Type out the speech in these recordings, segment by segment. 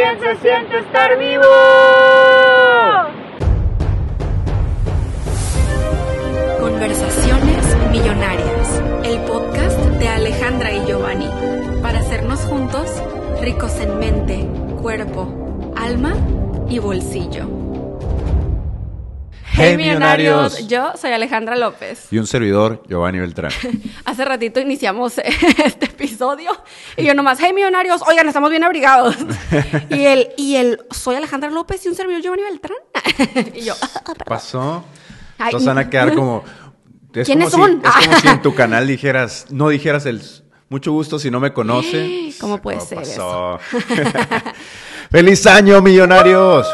bien se siente estar vivo! Conversaciones Millonarias, el podcast de Alejandra y Giovanni, para hacernos juntos ricos en mente, cuerpo, alma y bolsillo. Hey, millonarios. Yo soy Alejandra López. Y un servidor, Giovanni Beltrán. Hace ratito iniciamos este episodio y yo nomás, hey millonarios, oigan, estamos bien abrigados. y el, y el, soy Alejandra López y un servidor Giovanni Beltrán. y yo, ¿Qué pasó? Ay, Entonces van a quedar como... Es ¿Quiénes como son? Si, es como si en tu canal dijeras, no dijeras el mucho gusto si no me conoce. ¿Cómo puede ser pasó? ¡Feliz año, millonarios!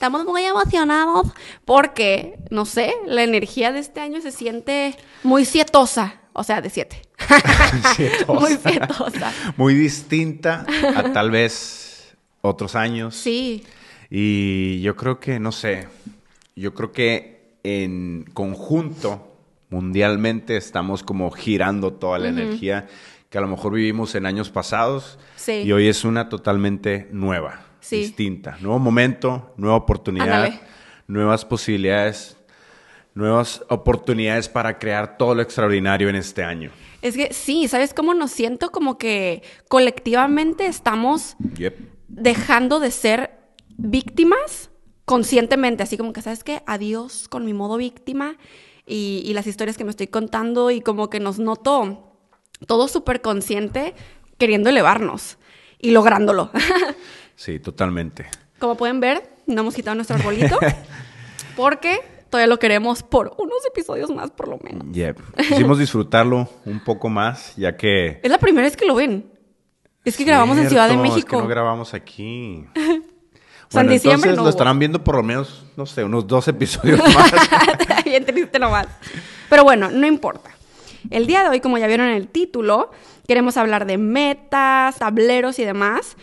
Estamos muy emocionados porque, no sé, la energía de este año se siente muy sietosa. O sea, de siete. Sietosa. muy sietosa. Muy distinta a tal vez otros años. Sí. Y yo creo que, no sé, yo creo que en conjunto, mundialmente, estamos como girando toda la energía que a lo mejor vivimos en años pasados. Sí. Y hoy es una totalmente nueva, Sí. distinta. Nuevo momento, nueva oportunidad, Ándale. nuevas posibilidades, nuevas oportunidades para crear todo lo extraordinario en este año. Es que sí, ¿sabes cómo nos siento? Como que colectivamente estamos Yep. dejando de ser víctimas conscientemente, así como que, ¿sabes qué? Adiós con mi modo víctima y, y las historias que me estoy contando y como que nos noto todo súper consciente queriendo elevarnos y lográndolo. Sí, totalmente. como pueden ver, no hemos quitado nuestro arbolito porque todavía lo queremos por unos episodios más por lo menos. Yep. Quisimos disfrutarlo un poco más, ya que... Es la primera vez que lo ven. Es que grabamos en Ciudad de Cierto, es México. que no grabamos aquí. O sea, en entonces no lo estarán viendo por lo menos, no sé, unos dos episodios más. Bien triste nomás. Pero bueno, no importa. El día de hoy, como ya vieron en el título, queremos hablar de metas, tableros y demás.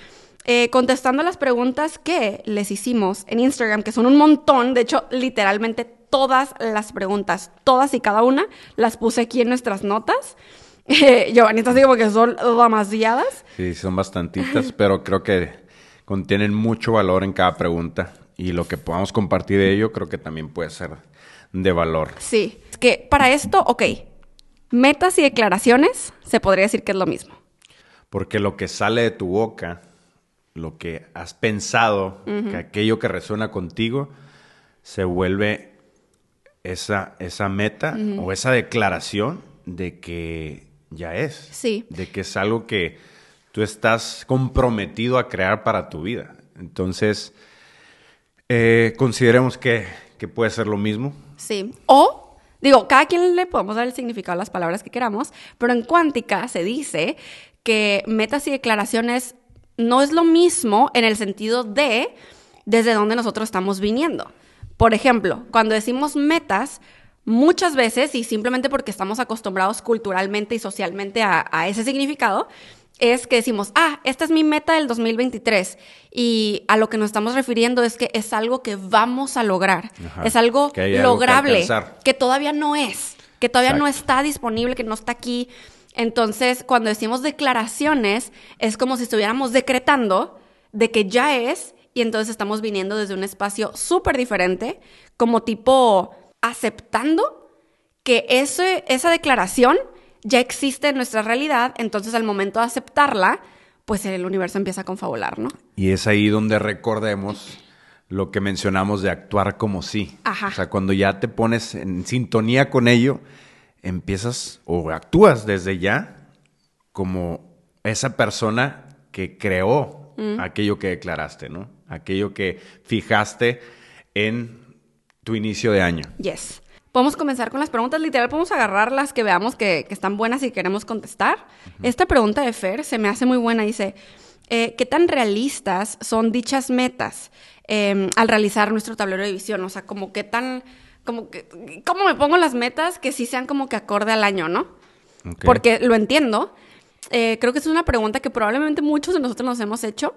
Eh, contestando las preguntas que les hicimos en Instagram, que son un montón. De hecho, literalmente todas las preguntas, todas y cada una, las puse aquí en nuestras notas. Eh, Giovanni está así como que son demasiadas. Sí, son bastantitas, pero creo que contienen mucho valor en cada pregunta. Y lo que podamos compartir de ello creo que también puede ser de valor. Sí. Es que para esto, ok. Metas y declaraciones, se podría decir que es lo mismo. Porque lo que sale de tu boca, lo que has pensado, que aquello que resuena contigo, se vuelve esa, esa meta o esa declaración de que ya es. Sí. De que es algo que tú estás comprometido a crear para tu vida. Entonces, eh, consideremos que, que puede ser lo mismo. Sí. O, digo, cada quien le podemos dar el significado a las palabras que queramos, pero en cuántica se dice que metas y declaraciones no es lo mismo en el sentido de desde dónde nosotros estamos viniendo. Por ejemplo, cuando decimos metas, muchas veces, y simplemente porque estamos acostumbrados culturalmente y socialmente a, a ese significado, es que decimos, ah, esta es mi meta del 2023. Y a lo que nos estamos refiriendo es que es algo que vamos a lograr. Ajá. Es algo Que hay algo que lograble, que todavía no es, que todavía no está disponible, que no está aquí. Entonces, cuando decimos declaraciones, es como si estuviéramos decretando de que ya es, y entonces estamos viniendo desde un espacio súper diferente, como tipo aceptando que ese, esa declaración ya existe en nuestra realidad, entonces al momento de aceptarla, pues el universo empieza a confabular, ¿no? Y es ahí donde recordemos lo que mencionamos de actuar como sí. Ajá. O sea, cuando ya te pones en sintonía con ello, empiezas o actúas desde ya como esa persona que creó aquello que declaraste, ¿no? Aquello que fijaste en tu inicio de año. Yes. Podemos comenzar con las preguntas. Literal, podemos agarrar las que veamos que, que están buenas y queremos contestar. Esta pregunta de Fer se me hace muy buena. Dice, eh, ¿qué tan realistas son dichas metas eh, al realizar nuestro tablero de visión? O sea, como qué tan... Como que, ¿Cómo me pongo las metas que sí sean como que acorde al año, no? Porque lo entiendo. Eh, creo que es una pregunta que probablemente muchos de nosotros nos hemos hecho.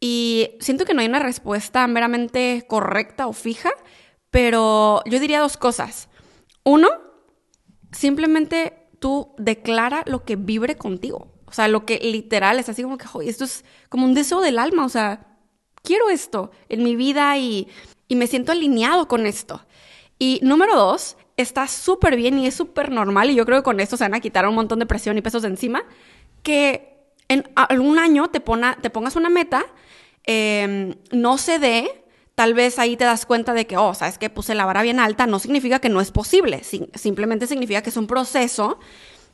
Y siento que no hay una respuesta meramente correcta o fija, pero yo diría dos cosas. Uno, simplemente tú declara lo que vibre contigo. O sea, lo que literal es así como que, "Joder, esto es como un deseo del alma, o sea, quiero esto en mi vida y, y me siento alineado con esto. Y número dos, está súper bien y es súper normal, y yo creo que con esto se van a quitar un montón de presión y pesos de encima, que en algún año te, pona- te pongas una meta, eh, no se dé, tal vez ahí te das cuenta de que, oh, sabes que puse la vara bien alta, no significa que no es posible, sim- simplemente significa que es un proceso.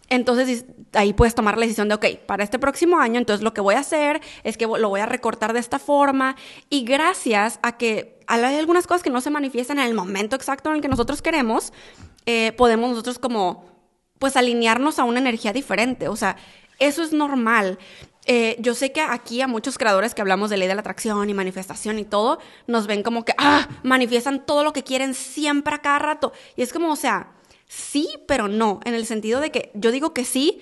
Entonces ahí puedes tomar la decisión de, ok, para este próximo año, entonces lo que voy a hacer es que lo voy a recortar de esta forma y gracias a que hay algunas cosas que no se manifiestan en el momento exacto en el que nosotros queremos, eh, podemos nosotros como, pues alinearnos a una energía diferente. O sea, eso es normal. Eh, yo sé que aquí a muchos creadores que hablamos de ley de la atracción y manifestación y todo, nos ven como que, ah, manifiestan todo lo que quieren siempre a cada rato. Y es como, o sea, sí, pero no, en el sentido de que yo digo que sí,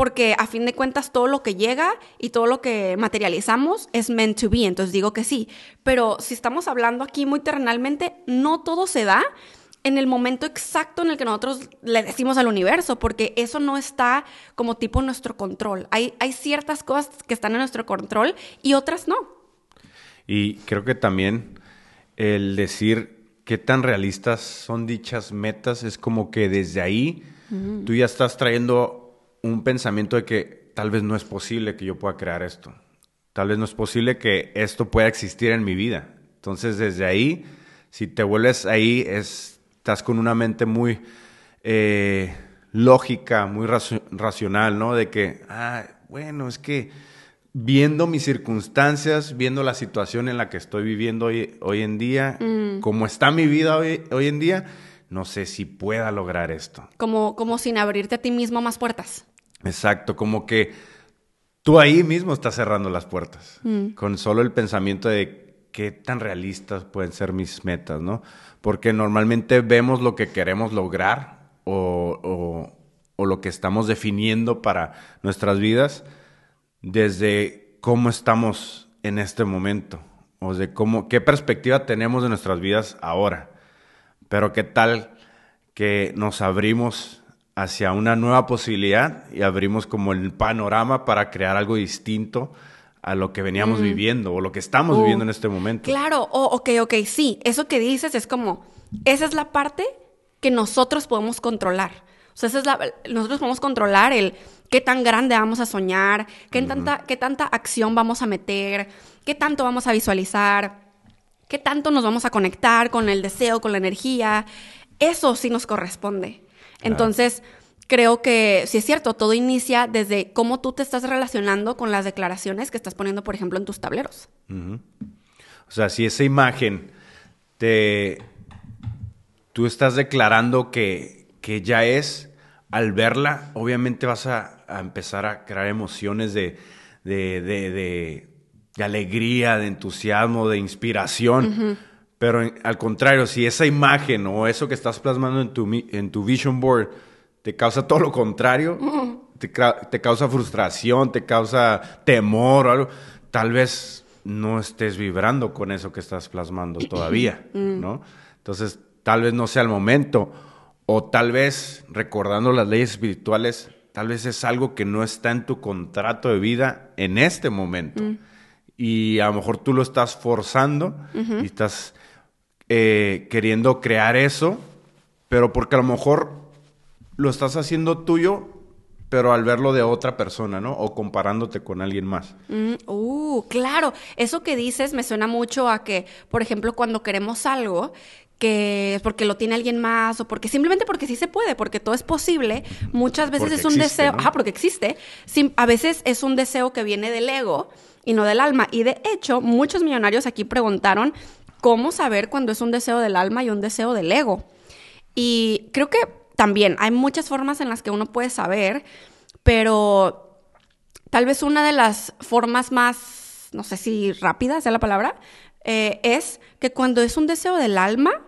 porque a fin de cuentas todo lo que llega y todo lo que materializamos es meant to be, entonces digo que sí. Pero si estamos hablando aquí muy terrenalmente, no todo se da en el momento exacto en el que nosotros le decimos al universo, porque eso no está como tipo en nuestro control. Hay, hay ciertas cosas que están en nuestro control y otras no. Y creo que también el decir qué tan realistas son dichas metas es como que desde ahí tú ya estás trayendo un pensamiento de que tal vez no es posible que yo pueda crear esto. Tal vez no es posible que esto pueda existir en mi vida. Entonces desde ahí, si te vuelves ahí, es, estás con una mente muy eh, lógica, muy racio- racional, ¿no? De que, ah, bueno, es que viendo mis circunstancias, viendo la situación en la que estoy viviendo hoy, hoy en día, cómo está mi vida hoy, hoy en día, no sé si pueda lograr esto. Como, como sin abrirte a ti mismo más puertas. Exacto, como que tú ahí mismo estás cerrando las puertas, con solo el pensamiento de qué tan realistas pueden ser mis metas, ¿no? Porque normalmente vemos lo que queremos lograr o, o- o lo que estamos definiendo para nuestras vidas desde cómo estamos en este momento, o de cómo, qué perspectiva tenemos de nuestras vidas ahora. Pero qué tal que nos abrimos hacia una nueva posibilidad y abrimos como el panorama para crear algo distinto a lo que veníamos viviendo o lo que estamos Uh, viviendo en este momento. Claro, oh, ok, ok, sí, eso que dices es como, esa es la parte que nosotros podemos controlar. O sea, esa es la, nosotros podemos controlar el qué tan grande vamos a soñar, qué, tanta, qué tanta acción vamos a meter, qué tanto vamos a visualizar, qué tanto nos vamos a conectar con el deseo, con la energía. Eso sí nos corresponde. Entonces, creo que sí es cierto, todo inicia desde cómo tú te estás relacionando con las declaraciones que estás poniendo, por ejemplo, en tus tableros. O sea, si esa imagen te tú estás declarando que, que ya es, al verla, obviamente vas a, a empezar a crear emociones de, de, de- de- de alegría, de entusiasmo, de inspiración. Pero en- al contrario, si esa imagen o eso que estás plasmando en tu, en tu vision board te causa todo lo contrario, te, te causa frustración, te causa temor o algo, tal vez no estés vibrando con eso que estás plasmando todavía, ¿no? Entonces, tal vez no sea el momento, o tal vez, recordando las leyes espirituales, tal vez es algo que no está en tu contrato de vida en este momento. Y a lo mejor tú lo estás forzando y estás eh, queriendo crear eso, pero porque a lo mejor lo estás haciendo tuyo, pero al verlo de otra persona, ¿no? O comparándote con alguien más. Mm, uh, claro. Eso que dices me suena mucho a que, por ejemplo, cuando queremos algo, que es porque lo tiene alguien más o porque simplemente porque sí se puede, porque todo es posible, muchas veces Porque es un existe, deseo, ¿no? ajá, porque existe, a veces es un deseo que viene del ego y no del alma. Y de hecho, muchos millonarios aquí preguntaron cómo saber cuando es un deseo del alma y un deseo del ego. Y creo que también hay muchas formas en las que uno puede saber, pero tal vez una de las formas más, no sé si rápida sea la palabra, eh, es que cuando es un deseo del alma,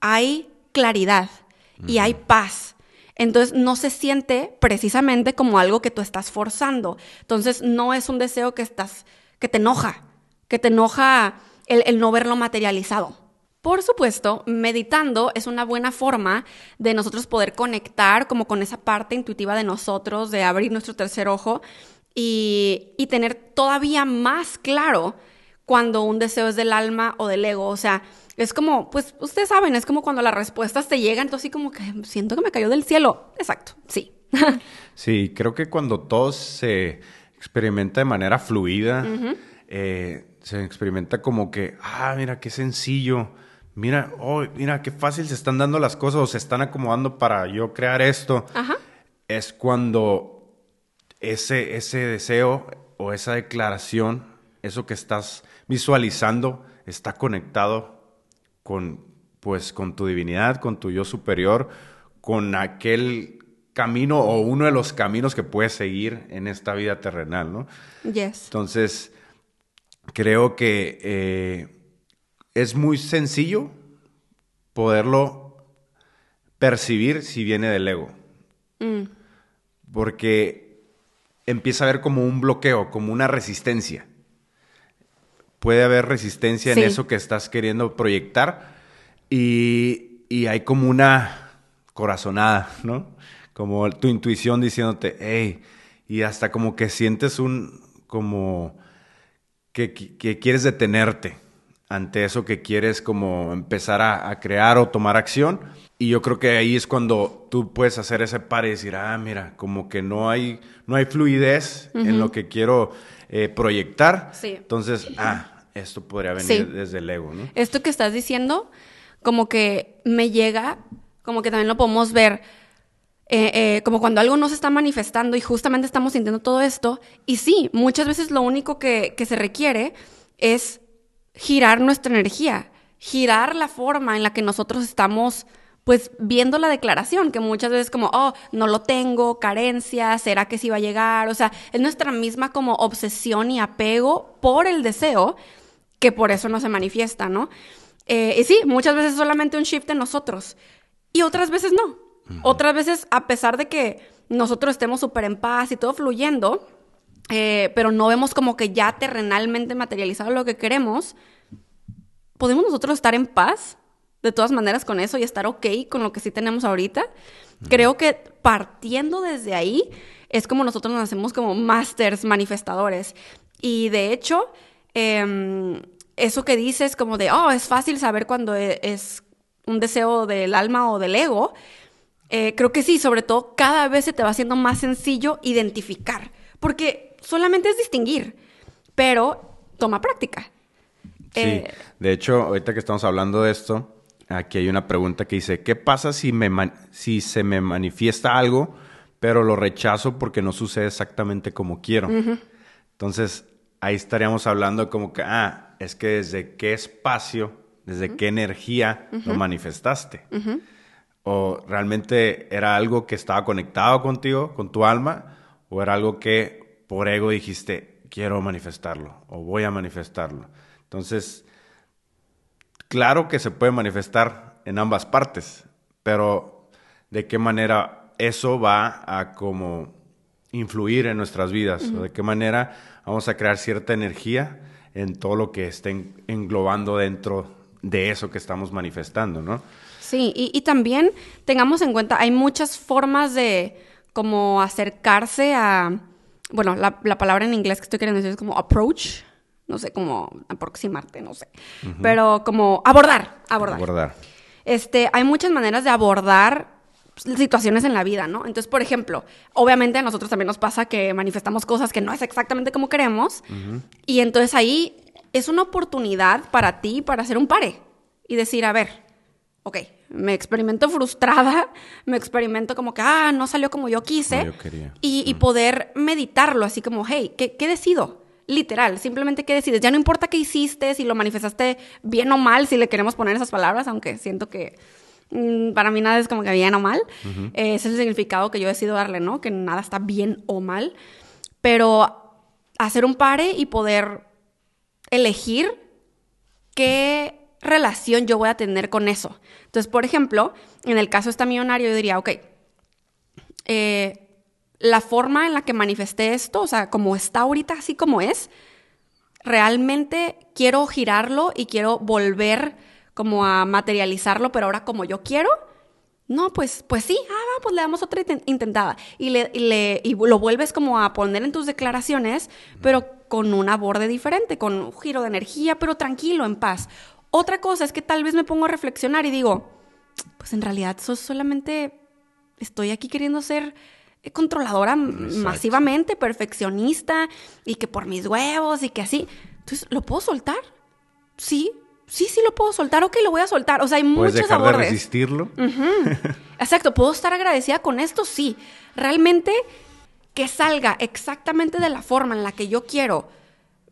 hay claridad y hay paz. Entonces no se siente precisamente como algo que tú estás forzando. Entonces no es un deseo que estás, que te enoja, que te enoja el, el no verlo materializado. Por supuesto, meditando es una buena forma de nosotros poder conectar como con esa parte intuitiva de nosotros, de abrir nuestro tercer ojo y, y tener todavía más claro cuando un deseo es del alma o del ego. O sea, es como, pues ustedes saben, es como cuando las respuestas te llegan, entonces así como que siento que me cayó del cielo. Exacto, sí. sí, creo que cuando todo se experimenta de manera fluida, eh, se experimenta como que, ah, mira, qué sencillo. Mira, oh, mira, qué fácil se están dando las cosas o se están acomodando para yo crear esto. Es cuando ese, ese deseo o esa declaración, eso que estás visualizando, está conectado con, pues, con tu divinidad, con tu yo superior, con aquel camino o uno de los caminos que puedes seguir en esta vida terrenal, ¿no? Yes. Entonces, creo que eh, es muy sencillo poderlo percibir si viene del ego. Mm. Porque empieza a haber como un bloqueo, como una resistencia puede haber resistencia en eso que estás queriendo proyectar y, y, hay como una corazonada, ¿no? Como tu intuición diciéndote, hey, y hasta como que sientes un, como que, que quieres detenerte ante eso que quieres como empezar a, crear o tomar acción. Y yo creo que ahí es cuando tú puedes hacer ese par y decir, ah, mira, como que no hay, no hay fluidez en lo que quiero eh, proyectar. Entonces, ah, esto podría venir desde el ego, ¿no? Esto que estás diciendo, como que me llega, como que también lo podemos ver. Eh, eh, como cuando algo no se está manifestando y justamente estamos sintiendo todo esto. Y sí, muchas veces lo único que, se requiere es girar nuestra energía, girar la forma en la que nosotros estamos pues viendo la declaración, que muchas veces como, oh, no lo tengo, carencia, ¿será que sí va a llegar? O sea, es nuestra misma como obsesión y apego por el deseo que por eso no se manifiesta, ¿no? Eh, y sí, muchas veces solamente un shift en nosotros y otras veces no. Otras veces, a pesar de que nosotros estemos súper en paz y todo fluyendo, eh, pero no vemos como que ya terrenalmente materializado lo que queremos, ¿podemos nosotros estar en paz? de todas maneras con eso y estar ok con lo que sí tenemos ahorita. Creo que partiendo desde ahí es como nosotros nos hacemos como masters manifestadores. Y de hecho, em, eso que dices como de, oh, es fácil saber cuando e, es un deseo del alma o del ego, eh, creo que sí, sobre todo cada vez se te va haciendo más sencillo identificar, porque solamente es distinguir, pero toma práctica. Sí, eh, de hecho, ahorita que estamos hablando de esto, Aquí hay una pregunta que dice, ¿qué pasa si, me si se me manifiesta algo, pero lo rechazo porque no sucede exactamente como quiero? Entonces, ahí estaríamos hablando como que, ah, es que desde qué espacio, desde qué energía lo manifestaste. O realmente era algo que estaba conectado contigo, con tu alma, o era algo que por ego dijiste, quiero manifestarlo, o voy a manifestarlo. Entonces, Claro que se puede manifestar en ambas partes, pero de qué manera eso va a como influir en nuestras vidas, o de qué manera vamos a crear cierta energía en todo lo que esté englobando dentro de eso que estamos manifestando, ¿no? Sí, y, también tengamos en cuenta, hay muchas formas de como acercarse a, bueno, la, la palabra en inglés que estoy queriendo decir es como approach, no sé, como aproximarte, no sé, pero como abordar, abordar. Abordar. Este, hay muchas maneras de abordar situaciones en la vida, ¿no? Entonces, por ejemplo, obviamente a nosotros también nos pasa que manifestamos cosas que no es exactamente como queremos y entonces ahí es una oportunidad para ti para hacer un pare y decir, a ver, ok, me experimento frustrada, me experimento como que, ah, no salió como yo quise. yo. Y, poder meditarlo así como, hey, ¿qué, qué decido? literal, simplemente qué decides. Ya no importa qué hiciste, si lo manifestaste bien o mal, si le queremos poner esas palabras, aunque siento que mm, para mí nada es como que bien o mal. Eh, ese es el significado que yo decido darle, ¿no? Que nada está bien o mal. Pero hacer un pare y poder elegir qué relación yo voy a tener con eso. Entonces, por ejemplo, en el caso de esta millonario, yo diría, ok, eh, la forma en la que manifesté esto, o sea, como está ahorita, así como es, realmente quiero girarlo y quiero volver como a materializarlo, pero ahora como yo quiero, No, pues, pues sí, ah, va, pues le damos otra inten- intentada. Y, le, y le- y lo vuelves como a poner en tus declaraciones, pero con un aborde diferente, con un giro de energía, pero tranquilo, en paz. Otra cosa es que tal vez me pongo a reflexionar y digo, pues en realidad eso solamente estoy aquí queriendo ser eh, controladora Exacto. masivamente, perfeccionista, y que por mis huevos y que así. Entonces, ¿lo puedo soltar? Sí, sí, sí lo puedo soltar. Ok, lo voy a soltar. O sea, hay muchos dejar de abordes. resistirlo. Exacto, ¿puedo estar agradecida con esto? Sí. Realmente que salga exactamente de la forma en la que yo quiero,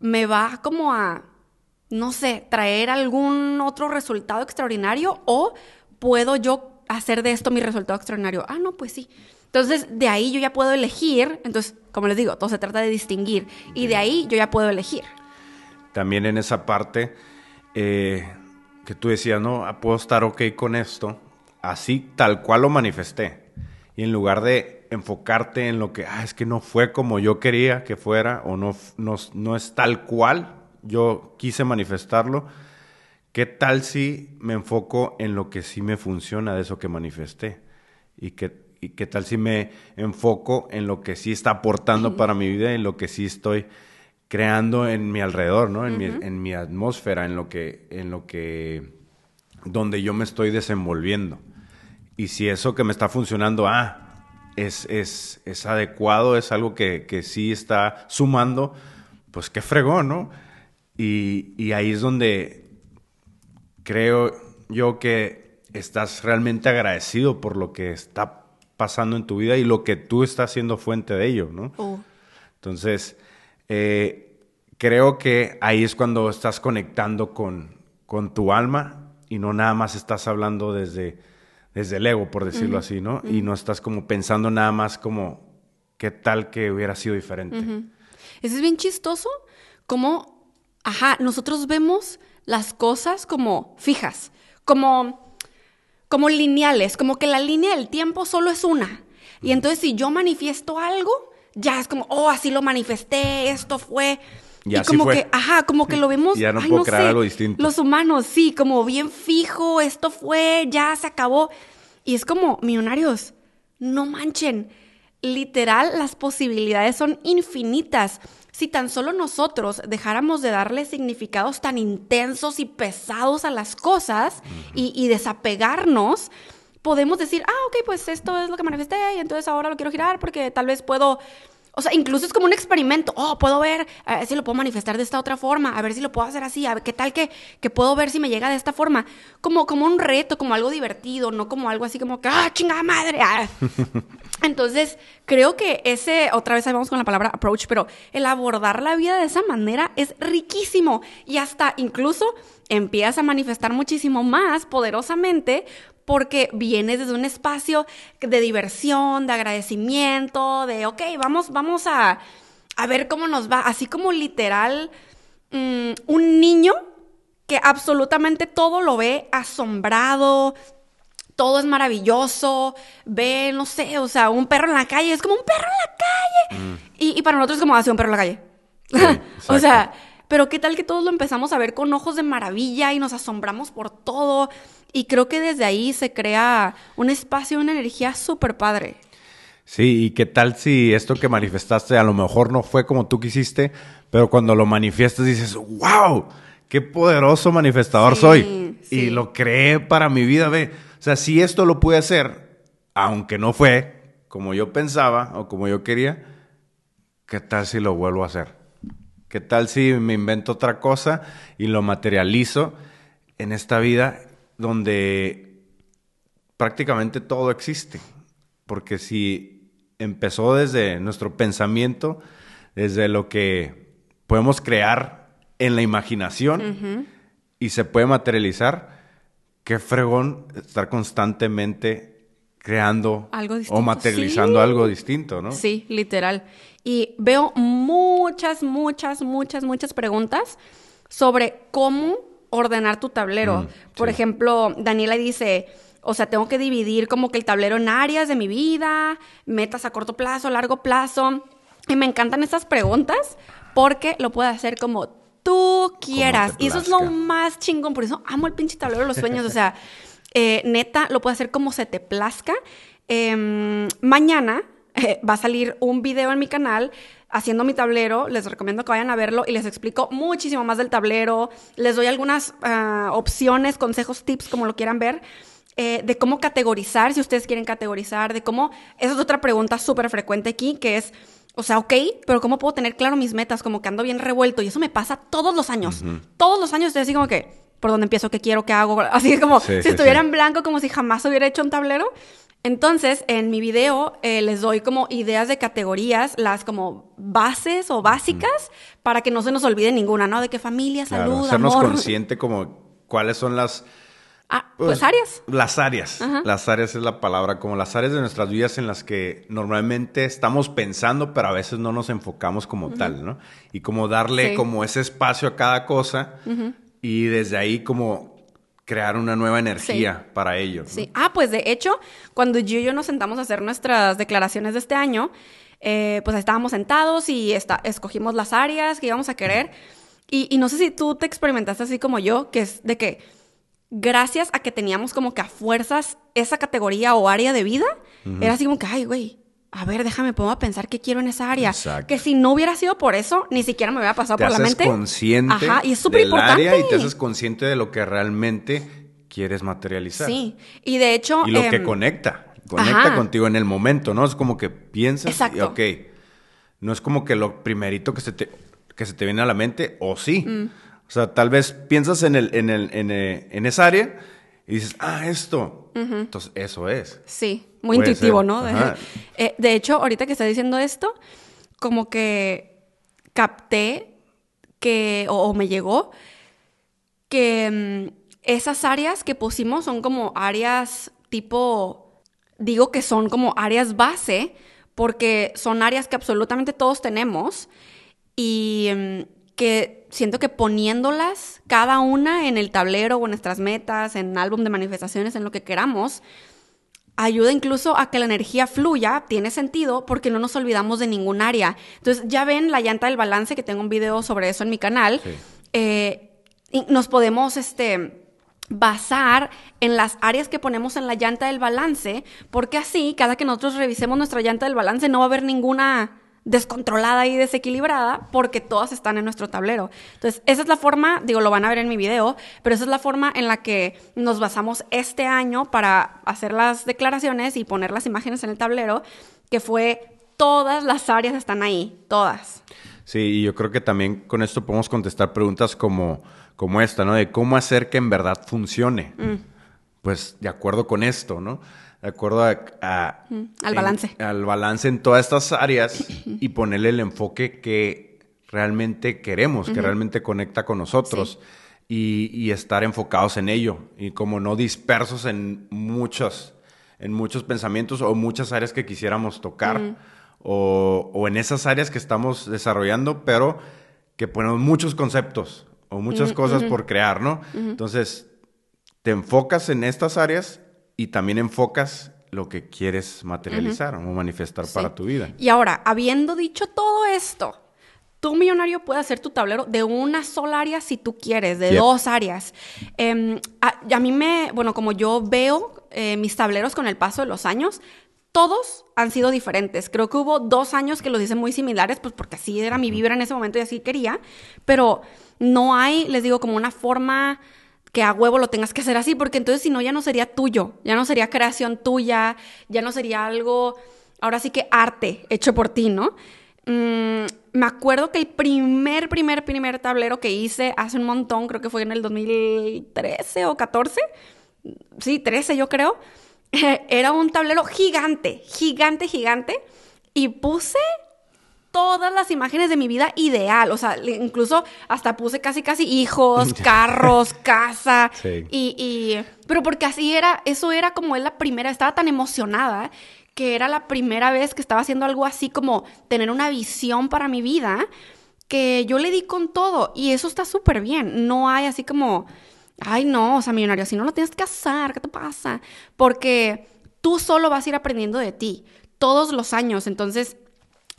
me va como a, no sé, traer algún otro resultado extraordinario o puedo yo hacer de esto mi resultado extraordinario. Ah, no, pues sí. Entonces, de ahí yo ya puedo elegir. Entonces, como les digo, todo se trata de distinguir. Y de ahí yo ya puedo elegir. También en esa parte eh, que tú decías, no, Ah, puedo estar ok con esto, así tal cual lo manifesté. Y en lugar de enfocarte en lo que, ah, es que no fue como yo quería que fuera o no, no, no es tal cual yo quise manifestarlo, ¿qué tal si me enfoco en lo que sí me funciona de eso que manifesté? ¿Y qué, y qué tal si me enfoco en lo que sí está aportando para mi vida y lo que sí estoy creando en mi alrededor, ¿no? En, mi, en mi atmósfera, en lo que, en lo que, donde yo me estoy desenvolviendo. Y si eso que me está funcionando, ah, es, es, es adecuado, es algo que, que sí está sumando, pues qué fregón, ¿no? Y, y ahí es donde creo yo que estás realmente agradecido por lo que está pasando en tu vida y lo que tú estás siendo fuente de ello, ¿no? Oh, Entonces, eh, creo que ahí es cuando estás conectando con, con tu alma y no nada más estás hablando desde, desde el ego, por decirlo así, ¿no? Y no estás como pensando nada más como, ¿qué tal que hubiera sido diferente? Eso es bien chistoso, como, ajá, nosotros vemos las cosas como fijas, como, como lineales, como que la línea del tiempo solo es una. Y entonces si yo manifiesto algo, ya es como, oh, así lo manifesté, esto fue. Y Y, así como fue. que, ajá, como que lo vemos. Ya no ay, puedo crear sé, algo distinto. Los humanos, sí, como bien fijo, esto fue, ya se acabó. Y es como, millonarios, no manchen. Literal, las posibilidades son infinitas. Si tan solo nosotros dejáramos de darle significados tan intensos y pesados a las cosas y, y desapegarnos, podemos decir, ah, ok, pues esto es lo que manifesté y entonces ahora lo quiero girar porque tal vez puedo... O sea, incluso es como un experimento. Oh, puedo ver a ver si lo puedo manifestar de esta otra forma, a ver si lo puedo hacer así, a ver qué tal que, que puedo ver si me llega de esta forma. Como, como un reto, como algo divertido, no como algo así como que, ah, chingada madre. ah". Entonces, creo que ese, otra vez ahí vamos con la palabra approach, pero el abordar la vida de esa manera es riquísimo y hasta incluso empiezas a manifestar muchísimo más poderosamente porque vienes desde un espacio de diversión, de agradecimiento, de, ok, vamos, vamos a, a ver cómo nos va, así como literal mm, un niño que absolutamente todo lo ve asombrado, todo es maravilloso, ve, no sé, o sea, un perro en la calle, es como un perro en la calle. Y, y para nosotros es como hace un perro en la calle. Sí, o sea, pero qué tal que todos lo empezamos a ver con ojos de maravilla y nos asombramos por todo. Y creo que desde ahí se crea un espacio, una energía súper padre. Sí, y qué tal si esto que manifestaste a lo mejor no fue como tú quisiste, pero cuando lo manifiestas dices, wow, qué poderoso manifestador Sí, soy. sí. Y lo creé para mi vida, ve. O sea, si esto lo pude hacer, aunque no fue como yo pensaba o como yo quería, ¿qué tal si lo vuelvo a hacer? ¿Qué tal si me invento otra cosa y lo materializo en esta vida donde prácticamente todo existe? Porque si empezó desde nuestro pensamiento, desde lo que podemos crear en la imaginación y se puede materializar, qué fregón estar constantemente creando Algo o materializando sí. algo distinto, ¿no? Sí, literal. Y veo muchas, muchas, muchas, muchas preguntas sobre cómo ordenar tu tablero. Mm, Por sí. ejemplo, Daniela dice, o sea, tengo que dividir como que el tablero en áreas de mi vida, metas a corto plazo, largo plazo. Y me encantan estas preguntas porque lo puedes hacer como tú quieras. Y eso es lo más chingón. Por eso amo el pinche tablero de los sueños. O sea, Eh, neta, lo puedes hacer como se te plazca. Em, mañana eh, va a salir un video en mi canal haciendo mi tablero. Les recomiendo que vayan a verlo y les explico muchísimo más del tablero. Les doy algunas ah, opciones, consejos, tips, como lo quieran ver. Eh, de cómo categorizar, si ustedes quieren categorizar, de cómo... Esa es otra pregunta súper frecuente aquí, que es, o sea, ok, pero ¿cómo puedo tener claro mis metas? Como que ando bien revuelto y eso me pasa todos los años. Todos los años estoy así como que, ¿por dónde empiezo? ¿Qué quiero? ¿Qué hago? Así como Sí, si sí, estuviera sí. en blanco, como si jamás hubiera hecho un tablero. Entonces, en mi video eh, les doy como ideas de categorías, las como bases o básicas, para que no se nos olvide ninguna, ¿no? De que familia, Claro, salud, hacernos amor. consciente como cuáles son las... Ah, pues, áreas. Las áreas. Ajá. Las áreas es la palabra, como las áreas de nuestras vidas en las que normalmente estamos pensando, pero a veces no nos enfocamos como tal, ¿no? Y como darle Sí. como ese espacio a cada cosa y desde ahí como crear una nueva energía para ello. ¿no? Sí. Ah, pues de hecho, cuando yo y yo nos sentamos a hacer nuestras declaraciones de este año, eh, pues estábamos sentados y esta- escogimos las áreas que íbamos a querer. Y, y no sé si tú te experimentaste así como yo, que es de que gracias a que teníamos como que a fuerzas esa categoría o área de vida, era así como que, ay, güey. A ver, déjame, pongo a pensar qué quiero en esa área. Exacto. Que si no hubiera sido por eso, ni siquiera me hubiera pasado Te por la haces mente. consciente Ajá, y es súper importante. área y te haces consciente de lo que realmente quieres materializar. Sí. Y de hecho. Y lo que em, conecta, conecta ajá. contigo en el momento, ¿no? Es como que piensas y Exacto. ok, no es como que lo primerito que se te, que se te viene a la mente, o sí. Mm. O sea, tal vez piensas en, el, en, el, en, eh, en esa área y dices, ah, esto. Entonces, eso es. Sí, muy Puede intuitivo, ser, ¿no? De, eh, de hecho, ahorita que está diciendo esto, como que capté que, o, o me llegó, que mm, esas áreas que pusimos son como áreas tipo, digo que son como áreas base, porque son áreas que absolutamente todos tenemos y mm, que siento que poniéndolas cada una en el tablero o en nuestras metas, en álbum de manifestaciones, en lo que queramos, ayuda incluso a que la energía fluya, tiene sentido, porque no nos olvidamos de ningún área. Entonces, ya ven la llanta del balance, que tengo un video sobre eso en mi canal. Sí. Eh, y nos podemos, este basar en las áreas que ponemos en la llanta del balance, porque así, cada que nosotros revisemos nuestra llanta del balance, no va a haber ninguna descontrolada y desequilibrada porque todas están en nuestro tablero. Entonces, esa es la forma, digo, lo van a ver en mi video, pero esa es la forma en la que nos basamos este año para hacer las declaraciones y poner las imágenes en el tablero, que fue todas las áreas están ahí, todas. Sí, y yo creo que también con esto podemos contestar preguntas como, como esta, ¿no? De cómo hacer que en verdad funcione. Mm. Pues de acuerdo con esto, ¿no? De acuerdo a... a- al en- balance. al balance en todas estas áreas y ponerle el enfoque que realmente queremos, que realmente conecta con nosotros. Y, y estar enfocados en ello. Y como no dispersos en muchos, en muchos pensamientos o muchas áreas que quisiéramos tocar. O, o en esas áreas que estamos desarrollando, pero que ponemos muchos conceptos o muchas cosas por crear, ¿no? Entonces, te enfocas en estas áreas y también enfocas lo que quieres materializar o manifestar para Sí. tu vida. Y ahora, habiendo dicho todo esto, tú millonario puedes hacer tu tablero de una sola área si tú quieres, de Yep. dos áreas. Em, a, a mí me, bueno, como yo veo eh, mis tableros con el paso de los años, todos han sido diferentes. Creo que hubo dos años que los hice muy similares, pues porque así era mi vibra en ese momento y así quería, pero no hay, les digo, como una forma que a huevo lo tengas que hacer así, porque entonces si no ya no sería tuyo, ya no sería creación tuya, ya no sería algo, ahora sí que arte hecho por ti, ¿no? Mm, me acuerdo que el primer, primer, primer tablero que hice hace un montón, creo que fue en el 2013 o 14, sí, 13 yo creo, era un tablero gigante, gigante, gigante, y puse todas las imágenes de mi vida ideal. O sea, incluso hasta puse casi, casi hijos, carros, casa. Sí. Y, y- pero porque así era, eso era como la primera, estaba tan emocionada que era la primera vez que estaba haciendo algo así como tener una visión para mi vida, que yo le di con todo. Y eso está súper bien. No hay así como, ay no, o sea, millonario, si no lo tienes que hacer, ¿qué te pasa? Porque tú solo vas a ir aprendiendo de ti todos los años. Entonces,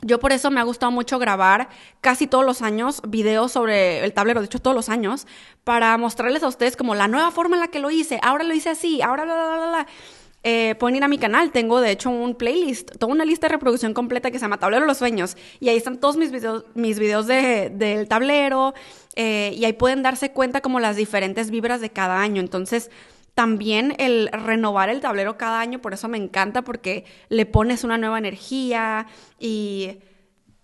yo por eso me ha gustado mucho grabar casi todos los años videos sobre el tablero, de hecho todos los años, para mostrarles a ustedes como la nueva forma en la que lo hice, ahora lo hice así, ahora bla, bla, bla, bla. Eh, pueden ir a mi canal, tengo de hecho un playlist, toda una lista de reproducción completa que se llama Tablero de los Sueños, y ahí están todos mis videos, mis videos de, del tablero, eh, y ahí pueden darse cuenta como las diferentes vibras de cada año. Entonces, también el renovar el tablero cada año, por eso me encanta, porque le pones una nueva energía y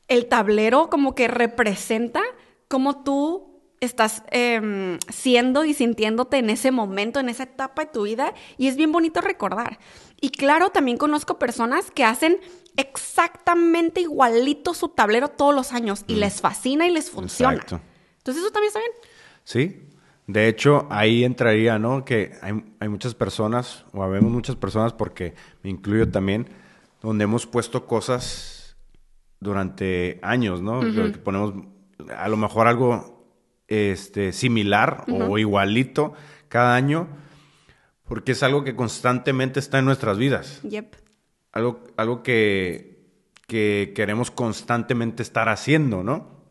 el tablero como que representa cómo tú estás em, siendo y sintiéndote en ese momento, en esa etapa de tu vida, y es bien bonito recordar. Y claro, también conozco personas que hacen exactamente igualito su tablero todos los años y les fascina y les funciona. Exacto. Entonces eso también está bien. Sí, de hecho, ahí entraría, ¿no? Que hay, hay muchas personas, o habemos muchas personas, porque me incluyo también, donde hemos puesto cosas durante años, ¿no? Que ponemos a lo mejor algo este, similar o igualito cada año, porque es algo que constantemente está en nuestras vidas. Yep. Algo, algo que, que queremos constantemente estar haciendo, ¿no?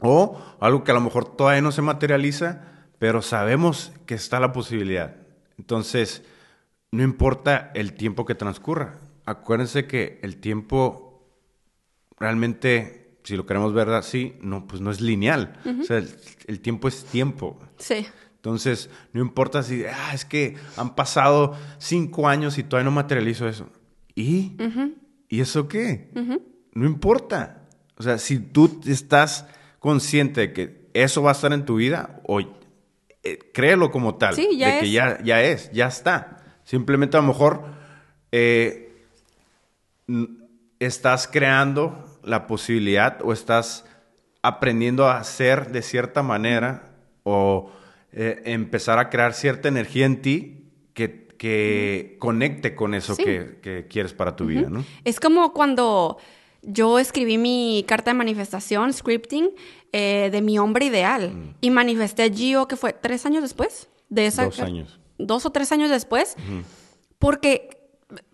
O algo que a lo mejor todavía no se materializa, pero sabemos que está la posibilidad. Entonces, no importa el tiempo que transcurra. Acuérdense que el tiempo realmente, si lo queremos ver así, no, pues no es lineal. O sea, el, el, tiempo es tiempo. Sí. Entonces, no importa si, ah, es que han pasado cinco años y todavía no materializo eso. ¿Y? Uh -huh. ¿Y eso qué? Uh -huh. No importa. O sea, si tú estás consciente de que eso va a estar en tu vida, o eh, créelo como tal, sí, ya de es. que ya, ya es, ya está. Simplemente a lo mejor eh, estás creando la posibilidad o estás aprendiendo a hacer de cierta manera o eh, empezar a crear cierta energía en ti que, que conecte con eso Sí. que, que quieres para tu vida, ¿no? Es como cuando yo escribí mi carta de manifestación, scripting, eh, de mi hombre ideal. Y manifesté a Gio, que fue tres años después de esa. Dos años. Dos o tres años después. Porque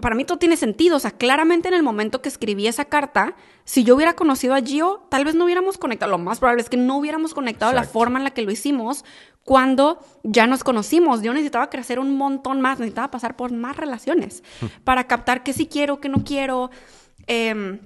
para mí todo tiene sentido. O sea, claramente en el momento que escribí esa carta, si yo hubiera conocido a Gio, tal vez no hubiéramos conectado. Lo más probable es que no hubiéramos conectado la forma en la que lo hicimos cuando ya nos conocimos. Yo necesitaba crecer un montón más, necesitaba pasar por más relaciones para captar qué sí quiero, qué no quiero. Em,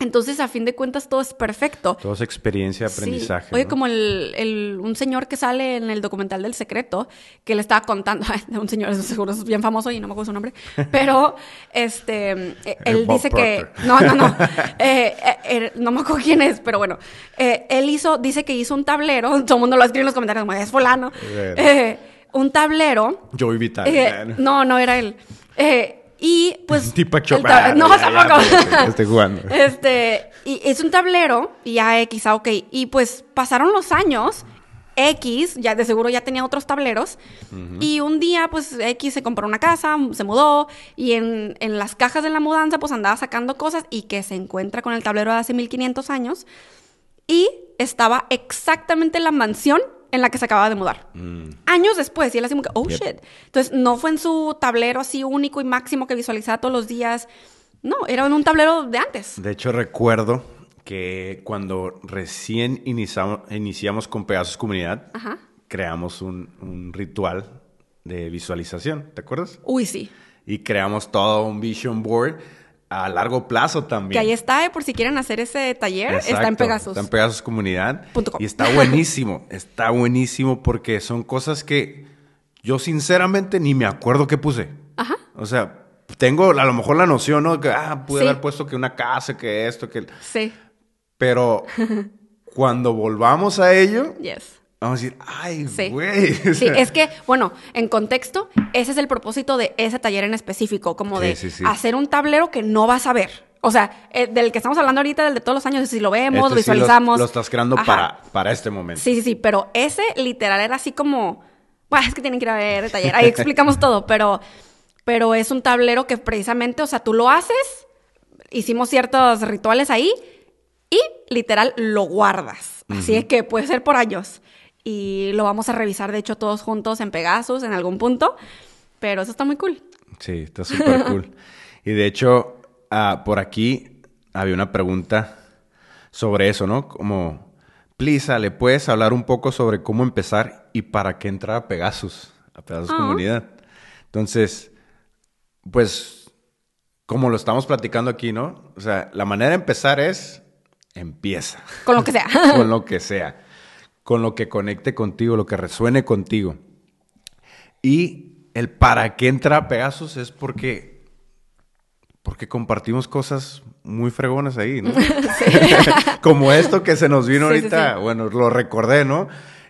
entonces, a fin de cuentas, todo es perfecto. Todo es experiencia, Sí. aprendizaje. Oye, ¿no? como el, el- un señor que sale en el documental del secreto, que le estaba contando, un señor, seguro es bien famoso y no me acuerdo su nombre, pero este, eh, él Bob dice que, no, no, no, eh, eh, eh, no me acuerdo quién es, pero bueno, eh, él hizo, dice que hizo un tablero, todo el mundo lo escribe en los comentarios, como es fulano, un tablero, Joey Vital. no, no era él, eh, y pues... Tipo el Chop- tab- Ah, no, tampoco. estoy jugando. Este, y es un tablero, y ya X, ah, ok. Y pues pasaron los años, X, ya de seguro ya tenía otros tableros, y un día, pues X se compró una casa, se mudó, y en, en las cajas de la mudanza, pues andaba sacando cosas, y que se encuentra con el tablero de hace 1500 años, y estaba exactamente la mansión en la que se acababa de mudar. Años después, y él así como que, oh Yep. shit. Entonces, no fue en su tablero así único y máximo que visualizaba todos los días. No, era en un tablero de antes. De hecho, recuerdo que cuando recién iniciamos, iniciamos con Pegasus Comunidad, Ajá. creamos un, un ritual de visualización, ¿te acuerdas? Uy, sí. Y creamos todo un vision board a largo plazo también. Que ahí está, eh, por si quieren hacer ese taller, está en Pegasus. Está en Pegasus Comunidad. Punto com. Y está buenísimo. está buenísimo porque son cosas que yo sinceramente ni me acuerdo qué puse. Ajá. O sea, tengo a lo mejor la noción, ¿no? Que, ah, pude Sí. haber puesto que una casa, que esto, que... Sí. Pero cuando volvamos a ello, Yes. Vamos a decir, ay, güey. Sí, es que, bueno, en contexto, ese es el propósito de ese taller en específico, como Sí, de sí, hacer un tablero que no vas a ver. O sea, eh, del que estamos hablando ahorita, del de todos los años, si lo vemos, este visualizamos. Lo, estás creando Ajá. para, para este momento. Sí, sí, sí, pero ese literal era así como, bueno, es que tienen que ir a ver el taller, ahí explicamos todo, pero, pero es un tablero que precisamente, o sea, tú lo haces, hicimos ciertos rituales ahí y literal lo guardas. Así es que puede ser por años. Y lo vamos a revisar, de hecho, todos juntos en Pegasus en algún punto, pero eso está muy cool. Sí, está súper cool. Y de hecho, ah, por aquí había una pregunta sobre eso, ¿no? Como, Plisa, ¿le puedes hablar un poco sobre cómo empezar y para qué entrar a Pegasus, a Pegasus Ah. Comunidad? Entonces, pues, como lo estamos platicando aquí, ¿no? O sea, la manera de empezar es, empieza Con lo que sea. con lo que sea, con lo que conecte contigo, lo que resuene contigo. Y el para qué entra a Pegasus es porque, porque compartimos cosas muy fregonas ahí, ¿no? Como esto que se nos vino Sí, sí, ahorita, sí. bueno, lo recordé, ¿no?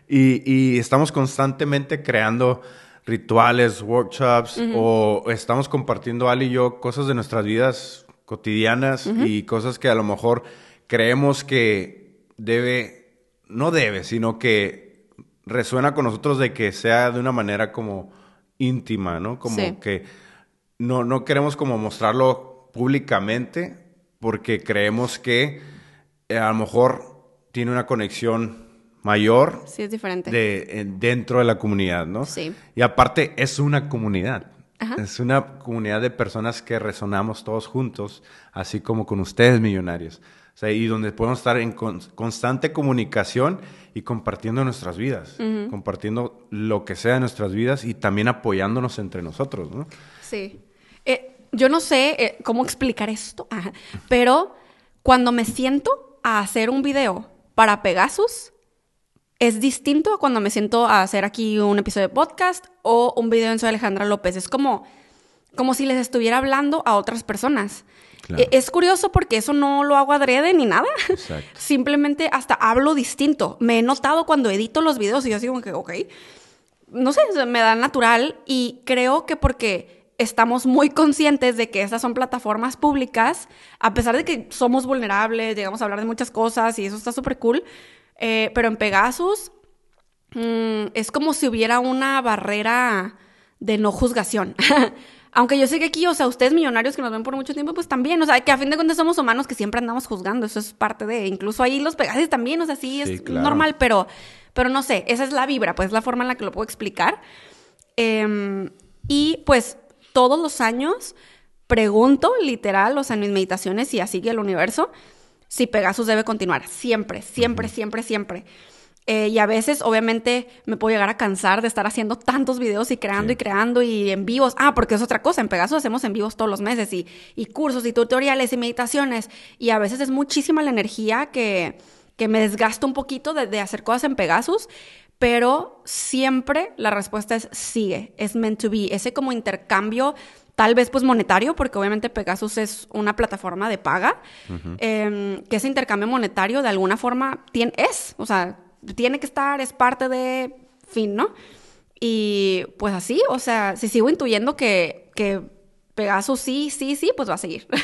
Y, y estamos constantemente creando rituales, workshops, o estamos compartiendo Ali y yo cosas de nuestras vidas cotidianas y cosas que a lo mejor creemos que debe, no debe, sino que resuena con nosotros de que sea de una manera como íntima, ¿no? Como Sí. que no, no queremos como mostrarlo públicamente porque creemos que eh, a lo mejor tiene una conexión mayor Sí, es diferente. de, en- dentro de la comunidad, ¿no? Sí. Y aparte es una comunidad. Ajá. Es una comunidad de personas que resonamos todos juntos, así como con ustedes millonarios. O sea, y donde podemos estar en con- constante comunicación y compartiendo nuestras vidas, compartiendo lo que sea de nuestras vidas y también apoyándonos entre nosotros, ¿no? Sí. Eh, yo no sé eh, cómo explicar esto, ajá, pero cuando me siento a hacer un video para Pegasus, es distinto a cuando me siento a hacer aquí un episodio de podcast o un video en Soy Alejandra López. Es como, como si les estuviera hablando a otras personas. Claro. Eh, Es curioso porque eso no lo hago adrede ni nada. Exacto. Simplemente hasta hablo distinto. Me he notado cuando edito los videos y yo como que, ok, no sé, me da natural y creo que porque estamos muy conscientes de que estas son plataformas públicas, a pesar de que somos vulnerables, llegamos a hablar de muchas cosas y eso está súper cool, eh, pero en Pegasus mm, es como si hubiera una barrera de no juzgación. Aunque yo sé que aquí, o sea, ustedes millonarios que nos ven por mucho tiempo, pues también, o sea, que a fin de cuentas somos humanos que siempre andamos juzgando, eso es parte de, incluso ahí los Pegasus también, o sea, sí, es Sí, claro. normal, pero, pero no sé, esa es la vibra, pues es la forma en la que lo puedo explicar. Em, y pues todos los años pregunto, literal, o sea, en mis meditaciones y así que el universo, si Pegasus debe continuar. Siempre, siempre, siempre, siempre. Eh, y a veces, obviamente, me puedo llegar a cansar de estar haciendo tantos videos y creando Sí. y creando y en vivos. Ah, porque es otra cosa. En Pegasus hacemos en vivos todos los meses y, y cursos y tutoriales y meditaciones. Y a veces es muchísima la energía que, que me desgasta un poquito de, de hacer cosas en Pegasus. Pero siempre la respuesta es sigue, es meant to be. Ese como intercambio, tal vez pues monetario, porque obviamente Pegasus es una plataforma de paga, em, que ese intercambio monetario de alguna forma tiene, es, o sea, tiene que estar, es parte de fin, ¿no? Y pues así, o sea, si sigo intuyendo que, que Pegasus sí, sí, sí, pues va a seguir.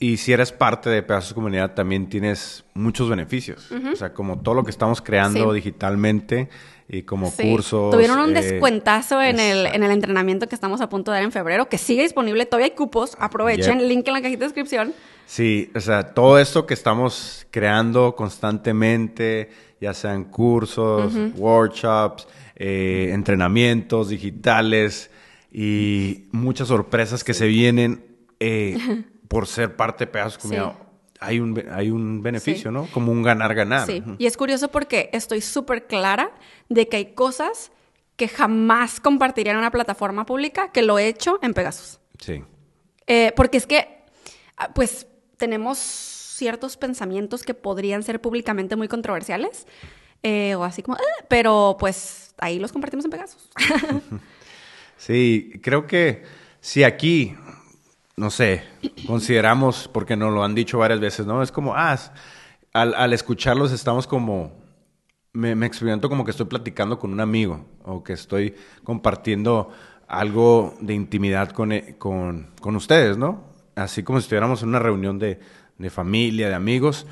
Y, si eres parte de Pegasus Comunidad, también tienes muchos beneficios. O sea, como todo lo que estamos creando Sí. digitalmente y como Sí. cursos. Tuvieron un eh, descuentazo en el, exacto. en el entrenamiento que estamos a punto de dar en febrero, que sigue disponible, todavía hay cupos, aprovechen, Yep. link en la cajita de descripción. Sí, o sea, todo esto que estamos creando constantemente, ya sean cursos, workshops, eh, entrenamientos digitales y muchas sorpresas que se vienen eh, por ser parte de Pegasus Comunidad. Sí. Hay un, hay un beneficio, Sí. ¿no? Como un ganar-ganar. Sí, y es curioso porque estoy súper clara de que hay cosas que jamás compartiría en una plataforma pública que lo he hecho en Pegasus. Sí. Eh, porque es que, ah, pues, tenemos ciertos pensamientos que podrían ser públicamente muy controversiales, eh, o así como, "Ah", pero pues ahí los compartimos en Pegasus. Sí, creo que si aquí, no sé, consideramos, porque nos lo han dicho varias veces, ¿no? Es como, ah, al, escucharlos estamos como, me, me experimento como que estoy platicando con un amigo o que estoy compartiendo algo de intimidad con, e- con, con ustedes, ¿no? Así como si estuviéramos en una reunión de, de familia, de amigos.